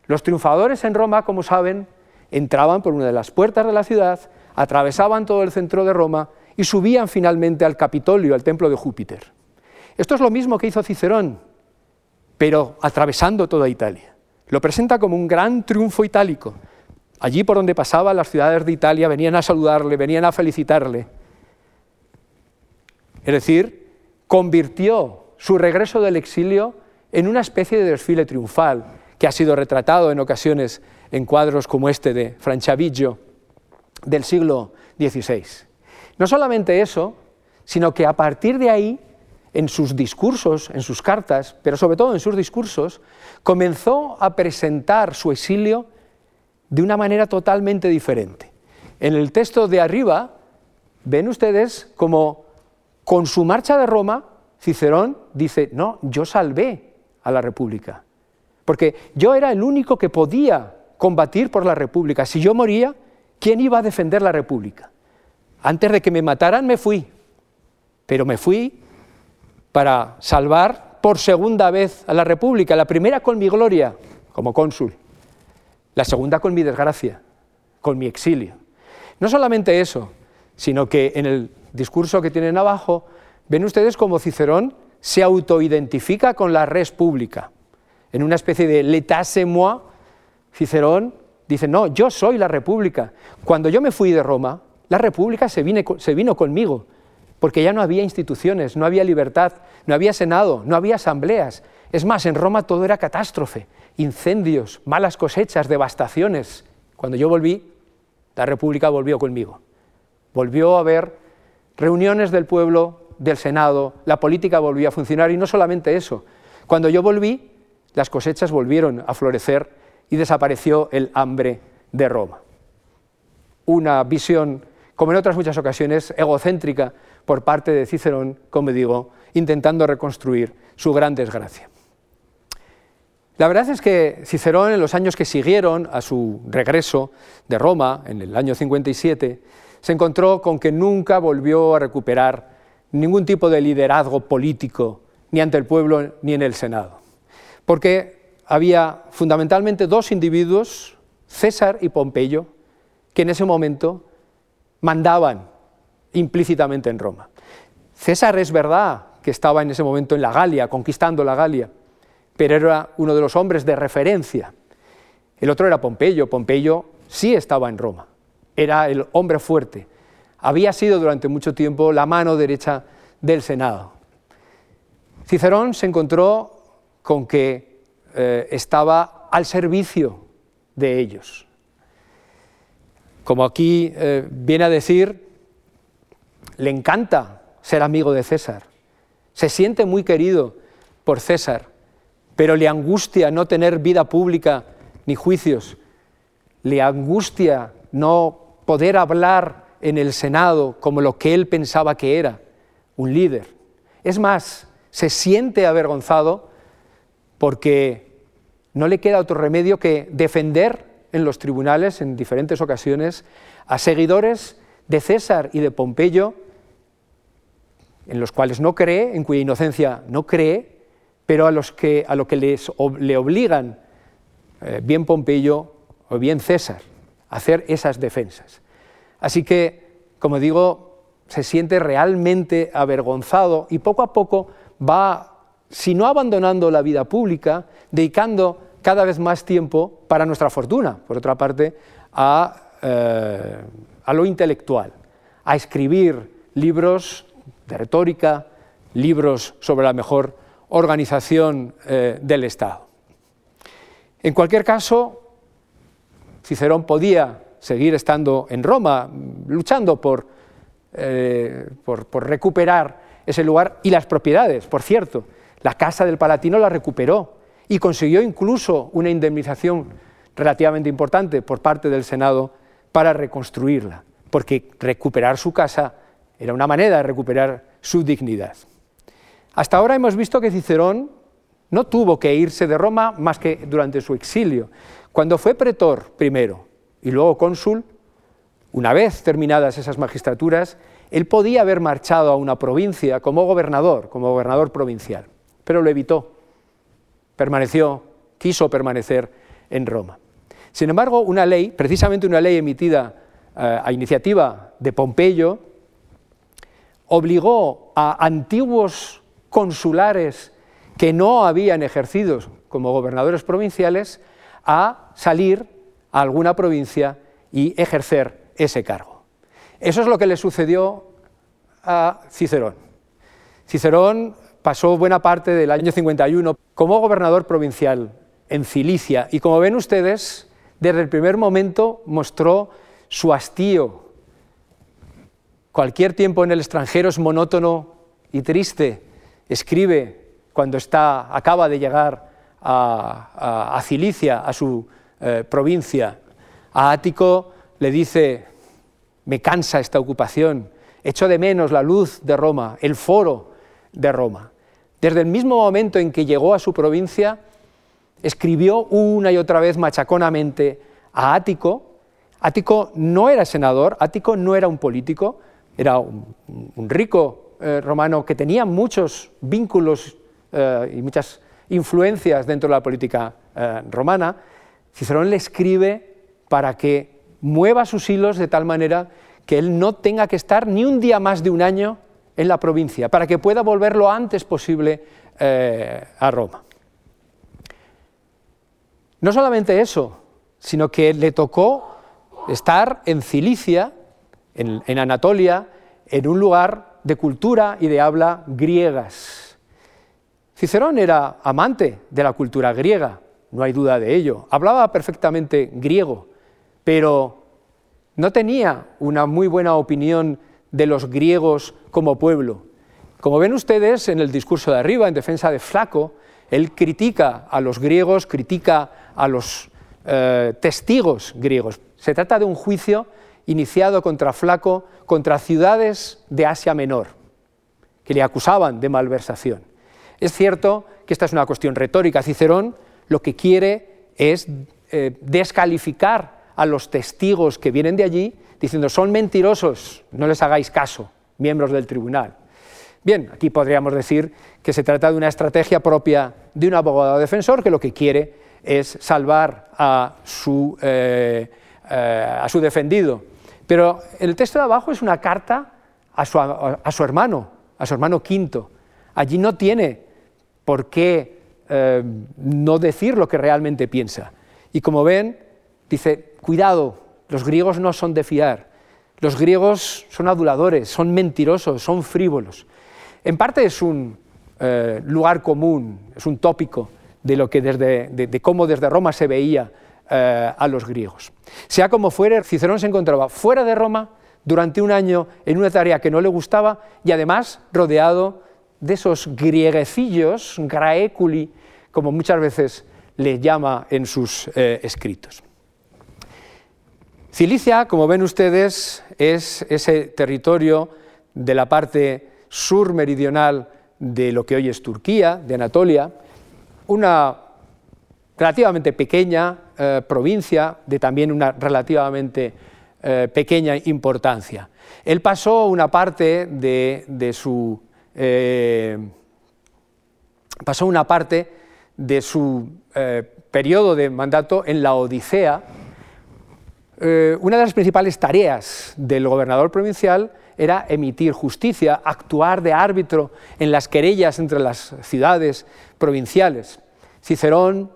Los triunfadores en Roma, como saben, entraban por una de las puertas de la ciudad, atravesaban todo el centro de Roma y subían finalmente al Capitolio, al templo de Júpiter. Esto es lo mismo que hizo Cicerón, pero atravesando toda Italia. Lo presenta como un gran triunfo itálico. Allí por donde pasaba, las ciudades de Italia venían a saludarle, venían a felicitarle. Es decir, convirtió su regreso del exilio en una especie de desfile triunfal que ha sido retratado en ocasiones en cuadros como este de Franciaviggio del siglo XVI. No solamente eso, sino que a partir de ahí en sus discursos, en sus cartas, pero sobre todo en sus discursos, comenzó a presentar su exilio de una manera totalmente diferente. En el texto de arriba ven ustedes como con su marcha de Roma, Cicerón dice, no, yo salvé a la República, porque yo era el único que podía combatir por la República. Si yo moría, ¿quién iba a defender la República? Antes de que me mataran me fui, pero me fui para salvar por segunda vez a la República, la primera con mi gloria como cónsul, la segunda con mi desgracia, con mi exilio. No solamente eso, sino que en el discurso que tienen abajo, ven ustedes como Cicerón se autoidentifica con la res pública. En una especie de l'état c'est moi, Cicerón dice, no, yo soy la república. Cuando yo me fui de Roma, la república se, se vino conmigo porque ya no había instituciones, no había libertad, no había senado, no había asambleas. Es más, en Roma todo era catástrofe, incendios, malas cosechas, devastaciones. Cuando yo volví, la República volvió conmigo. Volvió a haber reuniones del pueblo, del Senado, la política volvió a funcionar y no solamente eso. Cuando yo volví, las cosechas volvieron a florecer y desapareció el hambre de Roma. Una visión, como en otras muchas ocasiones, egocéntrica por parte de Cicerón, como digo, intentando reconstruir su gran desgracia. La verdad es que Cicerón, en los años que siguieron a su regreso de Roma, en el año 57, se encontró con que nunca volvió a recuperar ningún tipo de liderazgo político, ni ante el pueblo ni en el Senado. Porque había fundamentalmente dos individuos, César y Pompeyo, que en ese momento mandaban implícitamente en Roma. César es verdad que estaba en ese momento en la Galia, conquistando la Galia, pero era uno de los hombres de referencia. El otro era Pompeyo. Pompeyo sí estaba en Roma, era el hombre fuerte. Había sido durante mucho tiempo la mano derecha del Senado. Cicerón se encontró con que eh, estaba al servicio de ellos. Como aquí eh, viene a decir, le encanta ser amigo de César, se siente muy querido por César, pero le angustia no tener vida pública ni juicios, le angustia no poder hablar en el Senado como lo que él pensaba que era, un líder. Es más, se siente avergonzado porque no le queda otro remedio que defender en los tribunales en diferentes ocasiones a seguidores de César y de Pompeyo, en los cuales no cree, en cuya inocencia no cree, pero a, los que, lo que les, le obligan eh, bien Pompeyo o bien César a hacer esas defensas. Así que, como digo, se siente realmente avergonzado y poco a poco va, si no abandonando la vida pública, dedicando cada vez más tiempo para nuestra fortuna, por otra parte, a, eh, lo intelectual, a escribir libros de retórica, libros sobre la mejor organización eh, del Estado. En cualquier caso, Cicerón podía seguir estando en Roma, luchando por, eh, por, recuperar ese lugar y las propiedades. Por cierto, la casa del Palatino la recuperó y consiguió incluso una indemnización relativamente importante por parte del Senado para reconstruirla, porque recuperar su casa era una manera de recuperar su dignidad. Hasta ahora hemos visto que Cicerón no tuvo que irse de Roma más que durante su exilio. Cuando fue pretor primero y luego cónsul, una vez terminadas esas magistraturas, él podía haber marchado a una provincia como gobernador, como gobernador provincial, pero lo evitó. Permaneció, quiso permanecer en Roma. Sin embargo, una ley, precisamente una ley emitida eh, a iniciativa de Pompeyo, obligó a antiguos consulares que no habían ejercido como gobernadores provinciales a salir a alguna provincia y ejercer ese cargo. Eso es lo que le sucedió a Cicerón. Cicerón pasó buena parte del año 51 como gobernador provincial en Cilicia y como ven ustedes, desde el primer momento mostró su hastío Cualquier tiempo en el extranjero es monótono y triste. Escribe cuando está, acaba de llegar a, Cilicia, a su eh, provincia. A Ático le dice, me cansa esta ocupación, echo de menos la luz de Roma, el foro de Roma. Desde el mismo momento en que llegó a su provincia, escribió una y otra vez machaconamente a Ático. Ático no era senador, Ático no era un político, era un, rico eh, romano que tenía muchos vínculos eh, y muchas influencias dentro de la política eh, romana, Cicerón le escribe para que mueva sus hilos de tal manera que él no tenga que estar ni un día más de un año en la provincia, para que pueda volver lo antes posible a Roma. No solamente eso, sino que le tocó estar en Cilicia en, Anatolia, en un lugar de cultura y de habla griegas. Cicerón era amante de la cultura griega, no hay duda de ello. Hablaba perfectamente griego, pero no tenía una muy buena opinión de los griegos como pueblo. Como ven ustedes en el discurso de arriba, en defensa de Flaco, él critica a los griegos, critica a los eh, testigos griegos. Se trata de un juicio iniciado contra Flaco contra ciudades de Asia Menor, que le acusaban de malversación. Es cierto que esta es una cuestión retórica. Cicerón lo que quiere es eh, descalificar a los testigos que vienen de allí, diciendo son mentirosos, no les hagáis caso, miembros del tribunal. Bien, aquí podríamos decir que se trata de una estrategia propia de un abogado defensor que lo que quiere es salvar a su, eh, eh, a su defendido pero el texto de abajo es una carta a su, hermano, a su hermano quinto. Allí no tiene por qué eh, no decir lo que realmente piensa. Y como ven, dice, cuidado, los griegos no son de fiar. Los griegos son aduladores, son mentirosos, son frívolos. En parte es un eh, lugar común, es un tópico de, lo que desde, de cómo desde Roma se veía eh, a los griegos. Sea como fuere, Cicerón se encontraba fuera de Roma durante un año en una tarea que no le gustaba y además rodeado de esos griegecillos, graeculi, como muchas veces le llama en sus eh, escritos. Cilicia, como ven ustedes, es ese territorio de la parte sur meridional de lo que hoy es Turquía, de Anatolia, una relativamente pequeña eh, provincia de también una relativamente eh, pequeña importancia. Él pasó una parte de, su pasó una parte de su eh, periodo de mandato en la Odisea, eh, una de las principales tareas del gobernador provincial era emitir justicia, actuar de árbitro en las querellas entre las ciudades provinciales. Cicerón,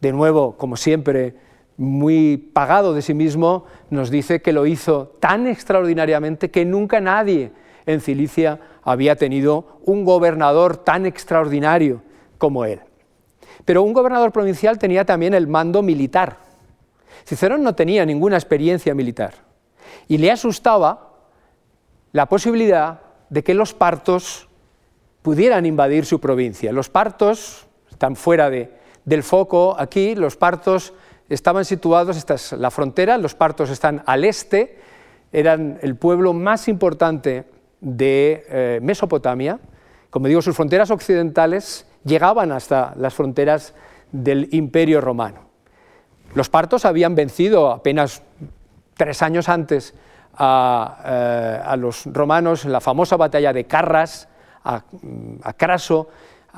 de nuevo, como siempre, muy pagado de sí mismo, nos dice que lo hizo tan extraordinariamente que nunca nadie en Cilicia había tenido un gobernador tan extraordinario como él. Pero un gobernador provincial tenía también el mando militar. Cicerón no tenía ninguna experiencia militar y le asustaba la posibilidad de que los partos pudieran invadir su provincia. Los partos están fuera del foco aquí, los partos estaban situados, esta es la frontera, los partos están al este, eran el pueblo más importante de eh, Mesopotamia. Como digo, sus fronteras occidentales llegaban hasta las fronteras del Imperio Romano. Los partos habían vencido apenas tres años antes a, eh, los romanos en la famosa batalla de Carras, a, Craso,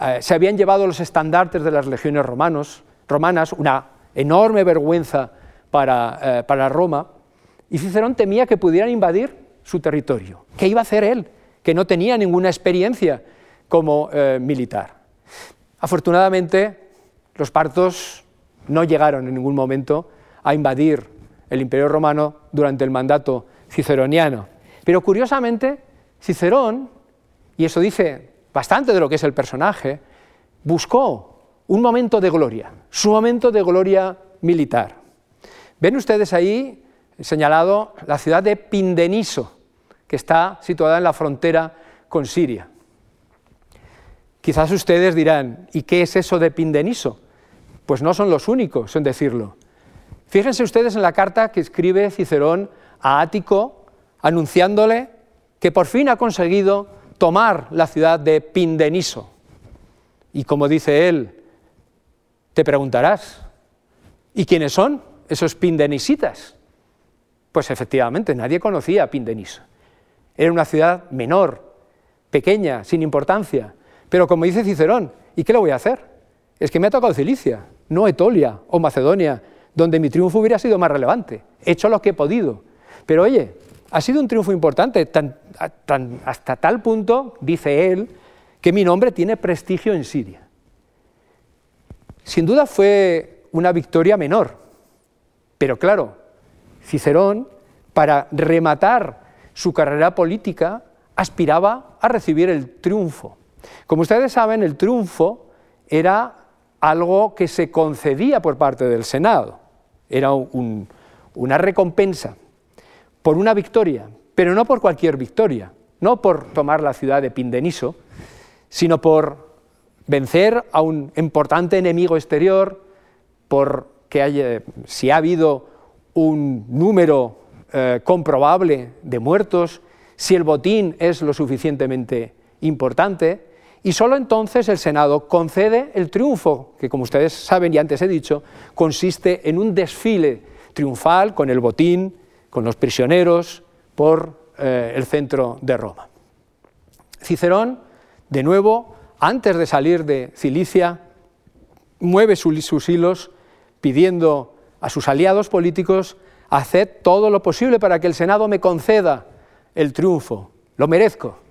eh, se habían llevado los estandartes de las legiones romanas, una enorme vergüenza para, para Roma, y Cicerón temía que pudieran invadir su territorio. ¿Qué iba a hacer él? Que no tenía ninguna experiencia como eh, militar. Afortunadamente, los partos no llegaron en ningún momento a invadir el Imperio Romano durante el mandato ciceroniano. Pero curiosamente, Cicerón, y eso dice bastante de lo que es el personaje, buscó un momento de gloria, su momento de gloria militar. Ven ustedes ahí señalado la ciudad de Pindeniso, que está situada en la frontera con Siria. Quizás ustedes dirán, ¿y qué es eso de Pindeniso? Pues no son los únicos en decirlo. Fíjense ustedes en la carta que escribe Cicerón a Ático, anunciándole que por fin ha conseguido tomar la ciudad de Pindeniso. Y como dice él, te preguntarás, ¿y quiénes son esos pindenisitas? Pues efectivamente, nadie conocía a Pindeniso. Era una ciudad menor, pequeña, sin importancia. Pero como dice Cicerón, ¿y qué le voy a hacer? Es que me ha tocado Cilicia, no Etolia o Macedonia, donde mi triunfo hubiera sido más relevante. He hecho lo que he podido. Pero oye, ha sido un triunfo importante, hasta tal punto, dice él, que mi nombre tiene prestigio en Siria. Sin duda fue una victoria menor, pero claro, Cicerón, para rematar su carrera política aspiraba a recibir el triunfo. Como ustedes saben, el triunfo era algo que se concedía por parte del Senado, era una recompensa por una victoria, pero no por cualquier victoria, no por tomar la ciudad de Pindeniso, sino por vencer a un importante enemigo exterior, por que si ha habido un número eh, comprobable de muertos, si el botín es lo suficientemente importante, y solo entonces el Senado concede el triunfo, que como ustedes saben y antes he dicho, consiste en un desfile triunfal con el botín, con los prisioneros, por eh, el centro de Roma. Cicerón, de nuevo, antes de salir de Cilicia, mueve sus hilos pidiendo a sus aliados políticos haced todo lo posible para que el Senado me conceda el triunfo, lo merezco.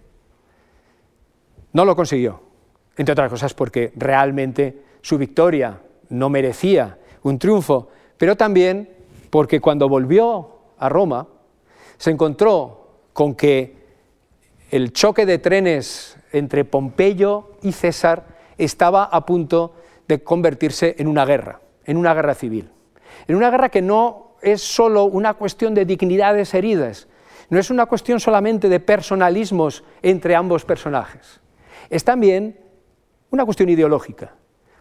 No lo consiguió, entre otras cosas porque realmente su victoria no merecía un triunfo, pero también porque cuando volvió a Roma se encontró con que el choque de trenes entre Pompeyo y César estaba a punto de convertirse en una guerra, en una guerra civil, en una guerra que no es solo una cuestión de dignidades heridas, no es una cuestión solamente de personalismos entre ambos personajes. Es también una cuestión ideológica,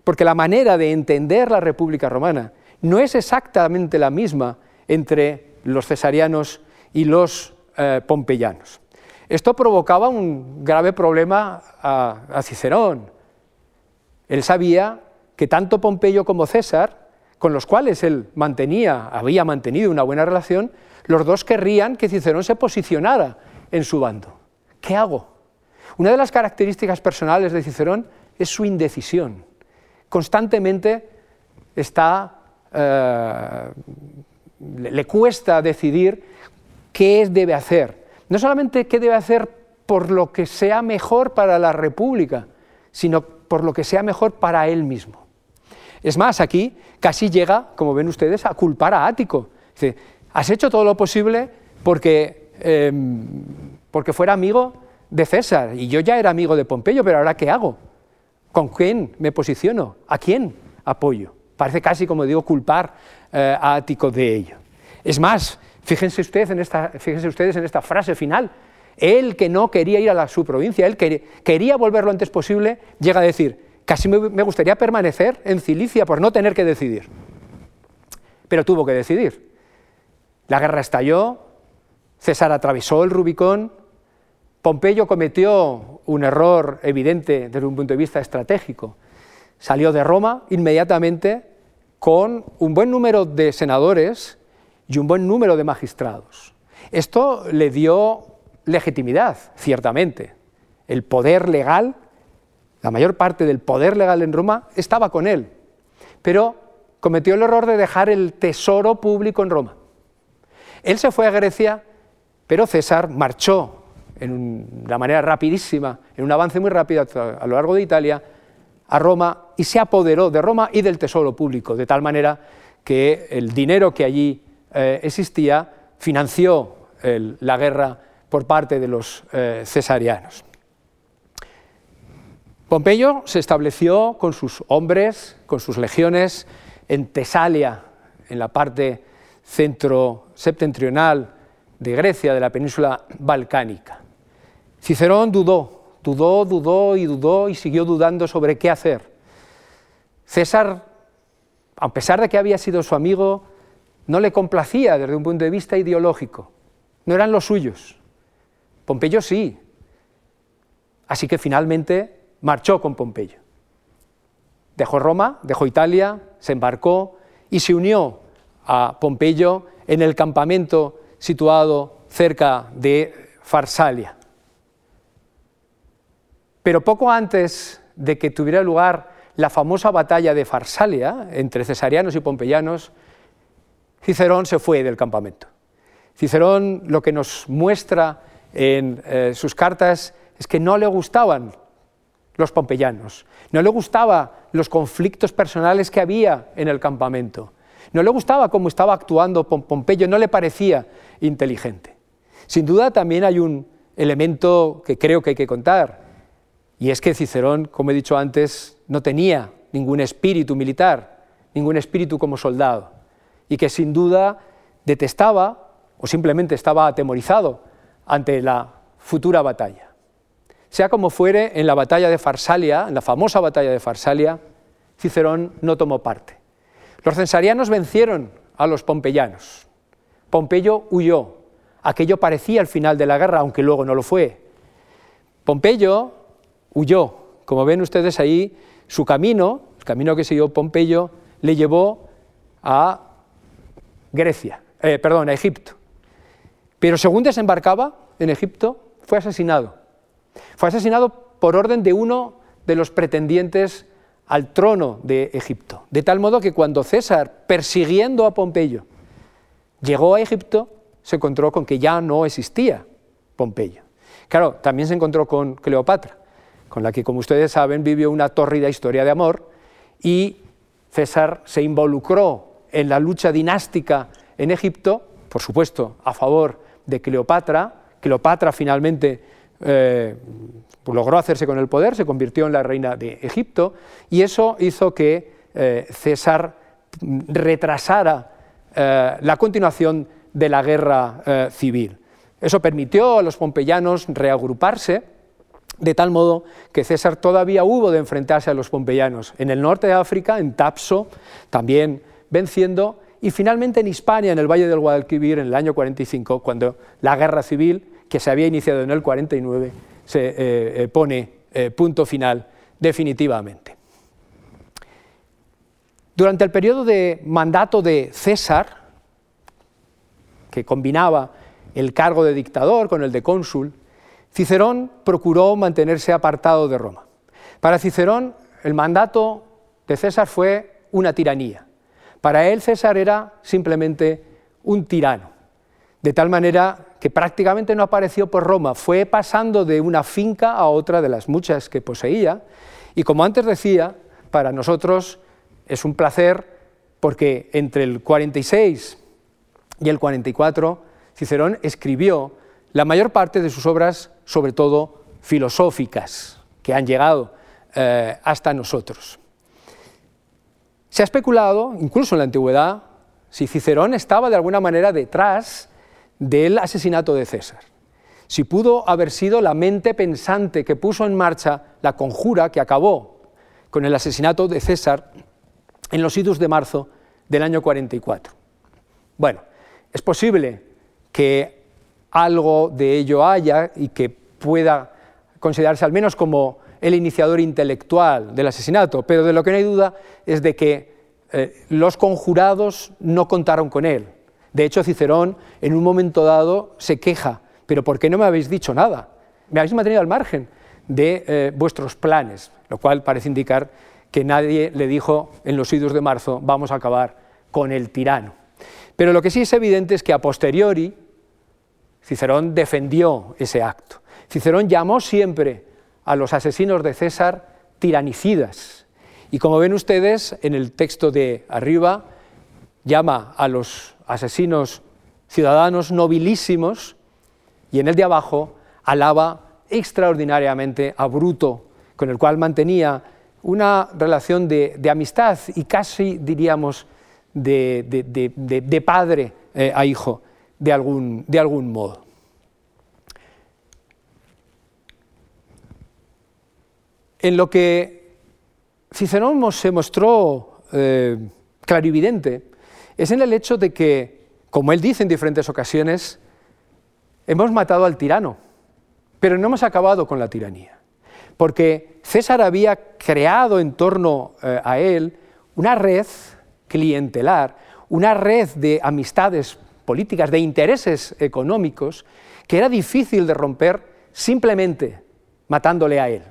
porque la manera de entender la República Romana no es exactamente la misma entre los cesarianos y los eh, pompeyanos. Esto provocaba un grave problema a, Cicerón. Él sabía que tanto Pompeyo como César, con los cuales él mantenía, había mantenido una buena relación, los dos querrían que Cicerón se posicionara en su bando. ¿Qué hago? Una de las características personales de Cicerón es su indecisión. Constantemente eh, le cuesta decidir qué debe hacer no solamente qué debe hacer por lo que sea mejor para la República, sino por lo que sea mejor para él mismo. Es más, aquí casi llega, como ven ustedes, a culpar a Ático. Dice, has hecho todo lo posible porque, em, porque fuera amigo de César, y yo ya era amigo de Pompeyo, pero ahora ¿qué hago? ¿Con quién me posiciono? ¿A quién apoyo? Parece casi, como digo, culpar eh, a Ático de ello. Es más, Fíjense, en esta, fíjense ustedes en esta frase final. Él que no quería ir a la, su provincia, él que quería volver lo antes posible, llega a decir, casi me gustaría permanecer en Cilicia por no tener que decidir. Pero tuvo que decidir. La guerra estalló, César atravesó el Rubicón, Pompeyo cometió un error evidente desde un punto de vista estratégico. Salió de Roma inmediatamente con un buen número de senadores y un buen número de magistrados. Esto le dio legitimidad, ciertamente. El poder legal, la mayor parte del poder legal en Roma estaba con él, pero cometió el error de dejar el tesoro público en Roma. Él se fue a Grecia, pero César marchó en una manera rapidísima, en un avance muy rápido a lo largo de Italia, a Roma y se apoderó de Roma y del tesoro público, de tal manera que el dinero que allí eh, existía, financió la guerra por parte de los eh, cesarianos. Pompeyo se estableció con sus hombres, con sus legiones, en Tesalia, en la parte centro septentrional de Grecia, de la península balcánica. Cicerón dudó, dudó, dudó y dudó y siguió dudando sobre qué hacer. César, a pesar de que había sido su amigo, no le complacía desde un punto de vista ideológico, no eran los suyos. Pompeyo sí. Así que finalmente marchó con Pompeyo. Dejó Roma, dejó Italia, se embarcó y se unió a Pompeyo en el campamento situado cerca de Farsalia. Pero poco antes de que tuviera lugar la famosa batalla de Farsalia entre cesarianos y pompeyanos, Cicerón se fue del campamento. Cicerón lo que nos muestra en eh, sus cartas es que no le gustaban los pompeyanos, no le gustaban los conflictos personales que había en el campamento, no le gustaba cómo estaba actuando Pompeyo, no le parecía inteligente. Sin duda también hay un elemento que creo que hay que contar, y es que Cicerón, como he dicho antes, no tenía ningún espíritu militar, ningún espíritu como soldado y que sin duda detestaba o simplemente estaba atemorizado ante la futura batalla. Sea como fuere, en la batalla de Farsalia, en la famosa batalla de Farsalia, Cicerón no tomó parte. Los censarianos vencieron a los pompeyanos. Pompeyo huyó. Aquello parecía el final de la guerra, aunque luego no lo fue. Pompeyo huyó. Como ven ustedes ahí, su camino, el camino que siguió Pompeyo, le llevó a Grecia, eh, perdón, a Egipto. Pero según desembarcaba en Egipto, fue asesinado. Fue asesinado por orden de uno de los pretendientes al trono de Egipto. De tal modo que cuando César, persiguiendo a Pompeyo, llegó a Egipto, se encontró con que ya no existía Pompeyo. Claro, también se encontró con Cleopatra, con la que, como ustedes saben, vivió una tórrida historia de amor y César se involucró en la lucha dinástica en Egipto, por supuesto, a favor de Cleopatra. Cleopatra finalmente eh, logró hacerse con el poder, se convirtió en la reina de Egipto, y eso hizo que eh, César retrasara eh, la continuación de la guerra civil. Eso permitió a los pompeyanos reagruparse de tal modo que César todavía hubo de enfrentarse a los pompeyanos en el norte de África, en Tapso, también venciendo, y finalmente en Hispania, en el Valle del Guadalquivir, en el año 45, cuando la guerra civil, que se había iniciado en el 49, se eh, eh, pone eh, punto final definitivamente. Durante el periodo de mandato de César, que combinaba el cargo de dictador con el de cónsul, Cicerón procuró mantenerse apartado de Roma. Para Cicerón, el mandato de César fue una tiranía. Para él César era simplemente un tirano, de tal manera que prácticamente no apareció por Roma, fue pasando de una finca a otra de las muchas que poseía, y como antes decía, para nosotros es un placer porque entre el 46 y el 44 Cicerón escribió la mayor parte de sus obras, sobre todo filosóficas, que han llegado eh, hasta nosotros. Se ha especulado, incluso en la antigüedad, si Cicerón estaba de alguna manera detrás del asesinato de César, si pudo haber sido la mente pensante que puso en marcha la conjura que acabó con el asesinato de César en los idus de marzo del año 44. Bueno, es posible que algo de ello haya y que pueda considerarse al menos como el iniciador intelectual del asesinato, pero de lo que no hay duda es de que eh, los conjurados no contaron con él. De hecho, Cicerón en un momento dado se queja, pero ¿por qué no me habéis dicho nada? Me habéis mantenido al margen de eh, vuestros planes, lo cual parece indicar que nadie le dijo en los idos de marzo vamos a acabar con el tirano. Pero lo que sí es evidente es que a posteriori Cicerón defendió ese acto. Cicerón llamó siempre a los asesinos de César tiranicidas. Y como ven ustedes, en el texto de arriba, llama a los asesinos ciudadanos nobilísimos y en el de abajo alaba extraordinariamente a Bruto, con el cual mantenía una relación de, amistad y casi diríamos de, padre eh, a hijo de algún, de algún modo. En lo que Cicerón se mostró eh, clarividente es en el hecho de que, como él dice en diferentes ocasiones, hemos matado al tirano, pero no hemos acabado con la tiranía, porque César había creado en torno eh, a él una red clientelar, una red de amistades políticas, de intereses económicos, que era difícil de romper simplemente matándole a él.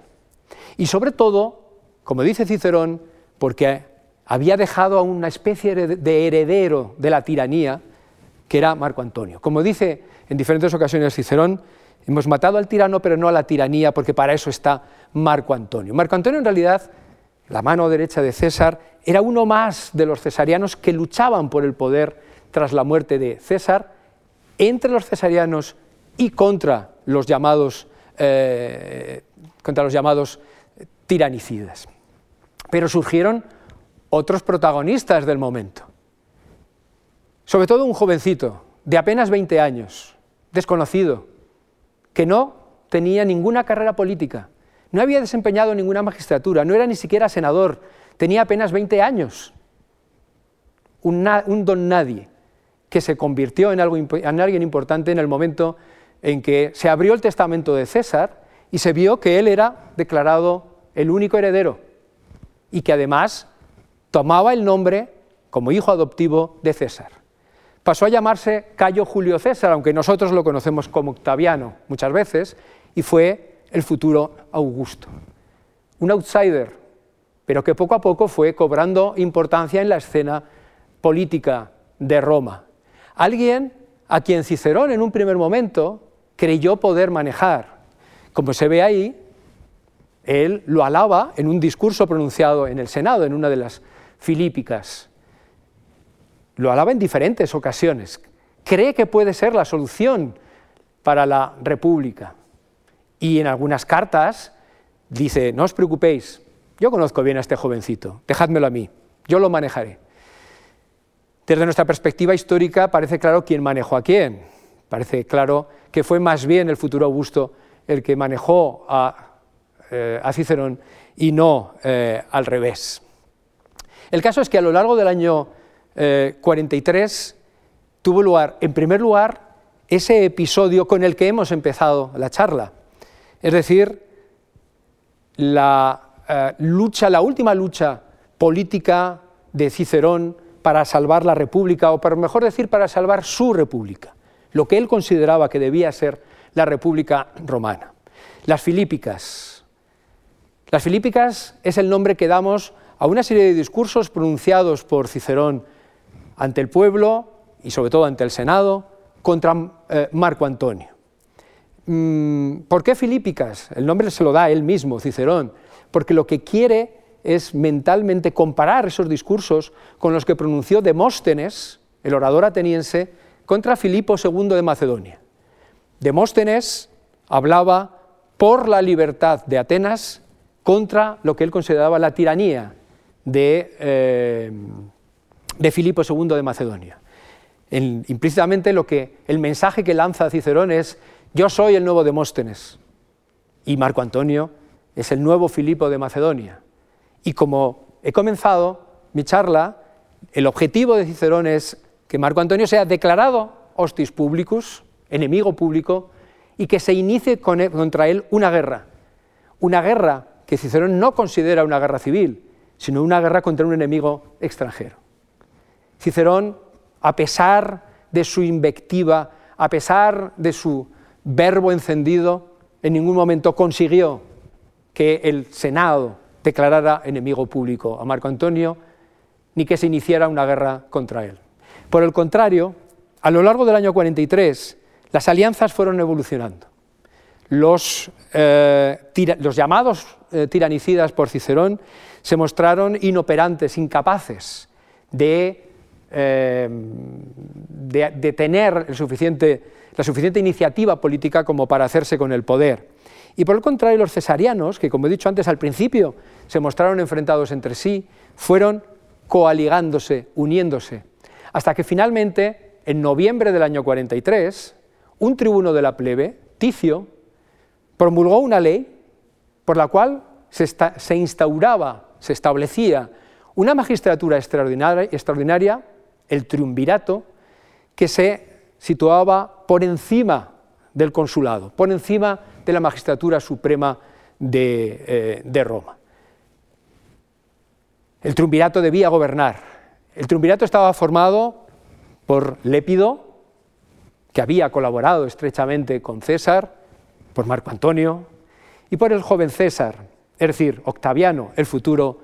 Y sobre todo, como dice Cicerón, porque había dejado a una especie de heredero de la tiranía, que era Marco Antonio. Como dice en diferentes ocasiones Cicerón, hemos matado al tirano, pero no a la tiranía, porque para eso está Marco Antonio. Marco Antonio en realidad, la mano derecha de César, era uno más de los cesarianos que luchaban por el poder tras la muerte de César, entre los cesarianos y contra los llamados, eh, contra los llamados tiranicidas. Pero surgieron otros protagonistas del momento, sobre todo un jovencito de apenas 20 años, desconocido, que no tenía ninguna carrera política, no había desempeñado ninguna magistratura, no era ni siquiera senador, tenía apenas 20 años, un, un don nadie que se convirtió en, algo, en alguien importante en el momento en que se abrió el testamento de César y se vio que él era declarado el único heredero y que además tomaba el nombre como hijo adoptivo de César. Pasó a llamarse Cayo Julio César, aunque nosotros lo conocemos como Octaviano muchas veces, y fue el futuro Augusto. Un outsider, pero que poco a poco fue cobrando importancia en la escena política de Roma. Alguien a quien Cicerón en un primer momento creyó poder manejar. Como se ve ahí, él lo alaba en un discurso pronunciado en el Senado, en una de las filípicas. Lo alaba en diferentes ocasiones. Cree que puede ser la solución para la República. Y en algunas cartas dice, no os preocupéis, yo conozco bien a este jovencito, dejádmelo a mí, yo lo manejaré. Desde nuestra perspectiva histórica parece claro quién manejó a quién. Parece claro que fue más bien el futuro Augusto el que manejó a eh, Cicerón y no eh, al revés. El caso es que a lo largo del año 43 tuvo lugar, en primer lugar, ese episodio con el que hemos empezado la charla, es decir, la lucha, la última lucha política de Cicerón para salvar la República, o por mejor decir, para salvar su República, lo que él consideraba que debía ser la República Romana. Las Filípicas. Las Filípicas es el nombre que damos a una serie de discursos pronunciados por Cicerón ante el pueblo y sobre todo ante el Senado contra eh, Marco Antonio. Mm, ¿Por qué Filípicas? El nombre se lo da él mismo, Cicerón, porque lo que quiere es mentalmente comparar esos discursos con los que pronunció Demóstenes, el orador ateniense, contra Filipo II de Macedonia. Demóstenes hablaba por la libertad de Atenas contra lo que él consideraba la tiranía de, eh, Filipo II de Macedonia. implícitamente lo que, el mensaje que lanza Cicerón es yo soy el nuevo Demóstenes y Marco Antonio es el nuevo Filipo de Macedonia. Y como he comenzado mi charla, el objetivo de Cicerón es que Marco Antonio sea declarado hostis publicus, enemigo público, y que se inicie contra él una guerra. Una guerra que Cicerón no considera una guerra civil, sino una guerra contra un enemigo extranjero. Cicerón, a pesar de su invectiva, a pesar de su verbo encendido, en ningún momento consiguió que el Senado declarara enemigo público a Marco Antonio, ni que se iniciara una guerra contra él. Por el contrario, a lo largo del año 43, las alianzas fueron evolucionando. Los, eh, llamados eh, tiranicidas por Cicerón se mostraron inoperantes, incapaces de, eh, de, tener la suficiente iniciativa política como para hacerse con el poder. Y por el contrario, los cesarianos, que como he dicho antes al principio se mostraron enfrentados entre sí, fueron coaligándose, uniéndose, hasta que finalmente, en noviembre del año 43, un tribuno de la plebe, Ticio, promulgó una ley por la cual se, instauraba, se establecía una magistratura extraordinaria, extraordinaria, el triunvirato, que se situaba por encima del consulado, por encima de la magistratura suprema de, eh, Roma. El triunvirato debía gobernar. El triunvirato estaba formado por Lépido, que había colaborado estrechamente con César, por Marco Antonio, y por el joven César, es decir, Octaviano, el futuro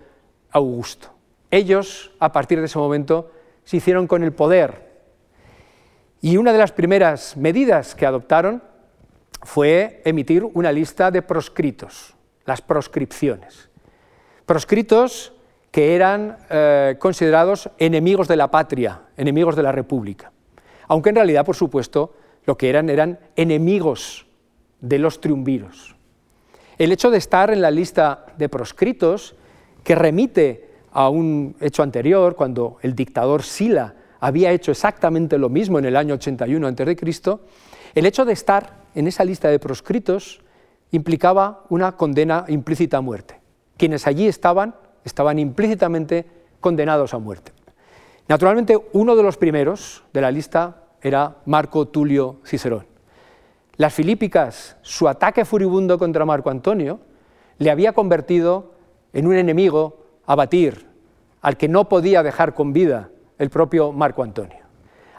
Augusto. Ellos, a partir de ese momento, se hicieron con el poder. Y una de las primeras medidas que adoptaron fue emitir una lista de proscritos, las proscripciones. Proscritos que eran eh, considerados enemigos de la patria, enemigos de la república. Aunque en realidad, por supuesto, lo que eran eran enemigos de los triunviros. El hecho de estar en la lista de proscritos, que remite a un hecho anterior, cuando el dictador Sila había hecho exactamente lo mismo en el año 81 a.C., el hecho de estar en esa lista de proscritos implicaba una condena implícita a muerte. Quienes allí estaban estaban implícitamente condenados a muerte. Naturalmente, uno de los primeros de la lista era Marco Tulio Cicerón. Las Filípicas, su ataque furibundo contra Marco Antonio, le había convertido en un enemigo a batir, al que no podía dejar con vida el propio Marco Antonio.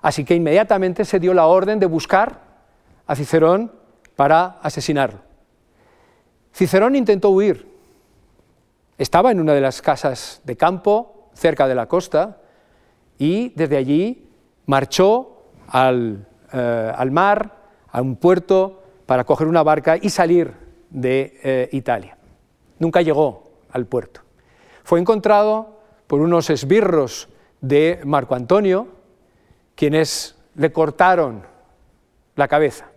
Así que inmediatamente se dio la orden de buscar a Cicerón para asesinarlo. Cicerón intentó huir. Estaba en una de las casas de campo cerca de la costa y desde allí marchó al, eh, mar, a un puerto, para coger una barca y salir de eh, Italia. Nunca llegó al puerto. Fue encontrado por unos esbirros de Marco Antonio, quienes le cortaron la cabeza.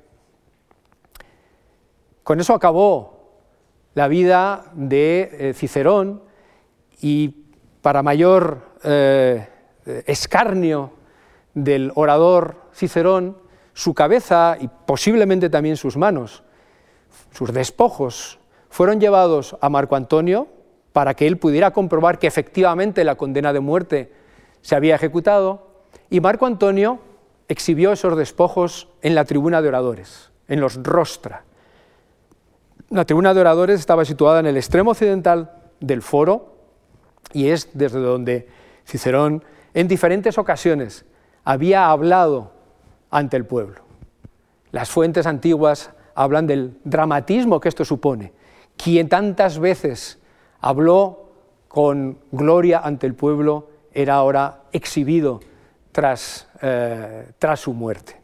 Con eso acabó la vida de eh, Cicerón y para mayor eh, escarnio del orador Cicerón, su cabeza y posiblemente también sus manos, sus despojos, fueron llevados a Marco Antonio para que él pudiera comprobar que efectivamente la condena de muerte se había ejecutado, y Marco Antonio exhibió esos despojos en la tribuna de oradores, en los rostra. La tribuna de oradores estaba situada en el extremo occidental del foro y es desde donde Cicerón en diferentes ocasiones había hablado ante el pueblo. Las fuentes antiguas hablan del dramatismo que esto supone. Quien tantas veces habló con gloria ante el pueblo era ahora exhibido tras, eh, tras su muerte.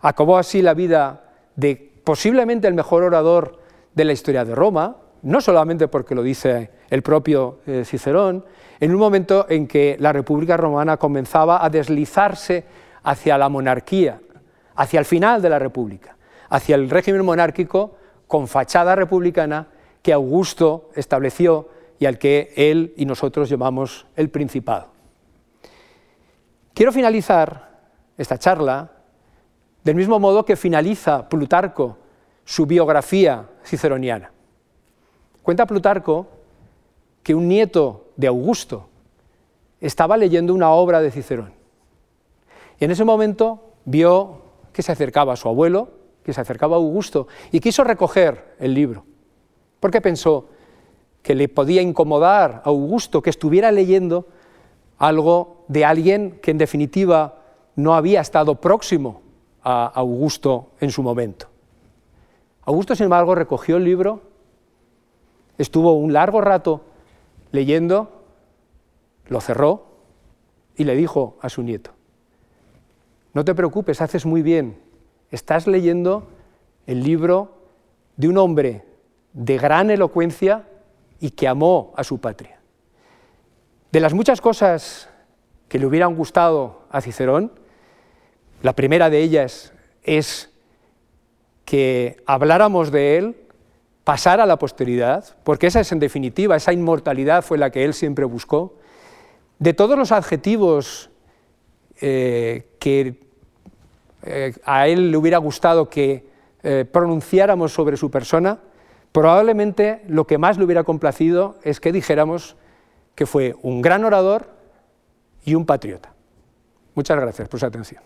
Acabó así la vida de posiblemente el mejor orador de la historia de Roma, no solamente porque lo dice el propio eh, Cicerón, en un momento en que la República Romana comenzaba a deslizarse hacia la monarquía, hacia el final de la República, hacia el régimen monárquico con fachada republicana que Augusto estableció y al que él y nosotros llamamos el Principado. Quiero finalizar esta charla del mismo modo que finaliza Plutarco su biografía ciceroniana. Cuenta Plutarco que un nieto de Augusto estaba leyendo una obra de Cicerón. Y en ese momento vio que se acercaba a su abuelo, que se acercaba a Augusto, y quiso recoger el libro, porque pensó que le podía incomodar a Augusto que estuviera leyendo algo de alguien que en definitiva no había estado próximo a Augusto en su momento. Augusto, sin embargo, recogió el libro, estuvo un largo rato leyendo, lo cerró y le dijo a su nieto, no te preocupes, haces muy bien, estás leyendo el libro de un hombre de gran elocuencia y que amó a su patria. De las muchas cosas que le hubieran gustado a Cicerón, la primera de ellas es que habláramos de él, pasar a la posteridad, porque esa es en definitiva, esa inmortalidad fue la que él siempre buscó. De todos los adjetivos eh, que eh, a él le hubiera gustado que eh, pronunciáramos sobre su persona, probablemente lo que más le hubiera complacido es que dijéramos que fue un gran orador y un patriota. Muchas gracias por su atención.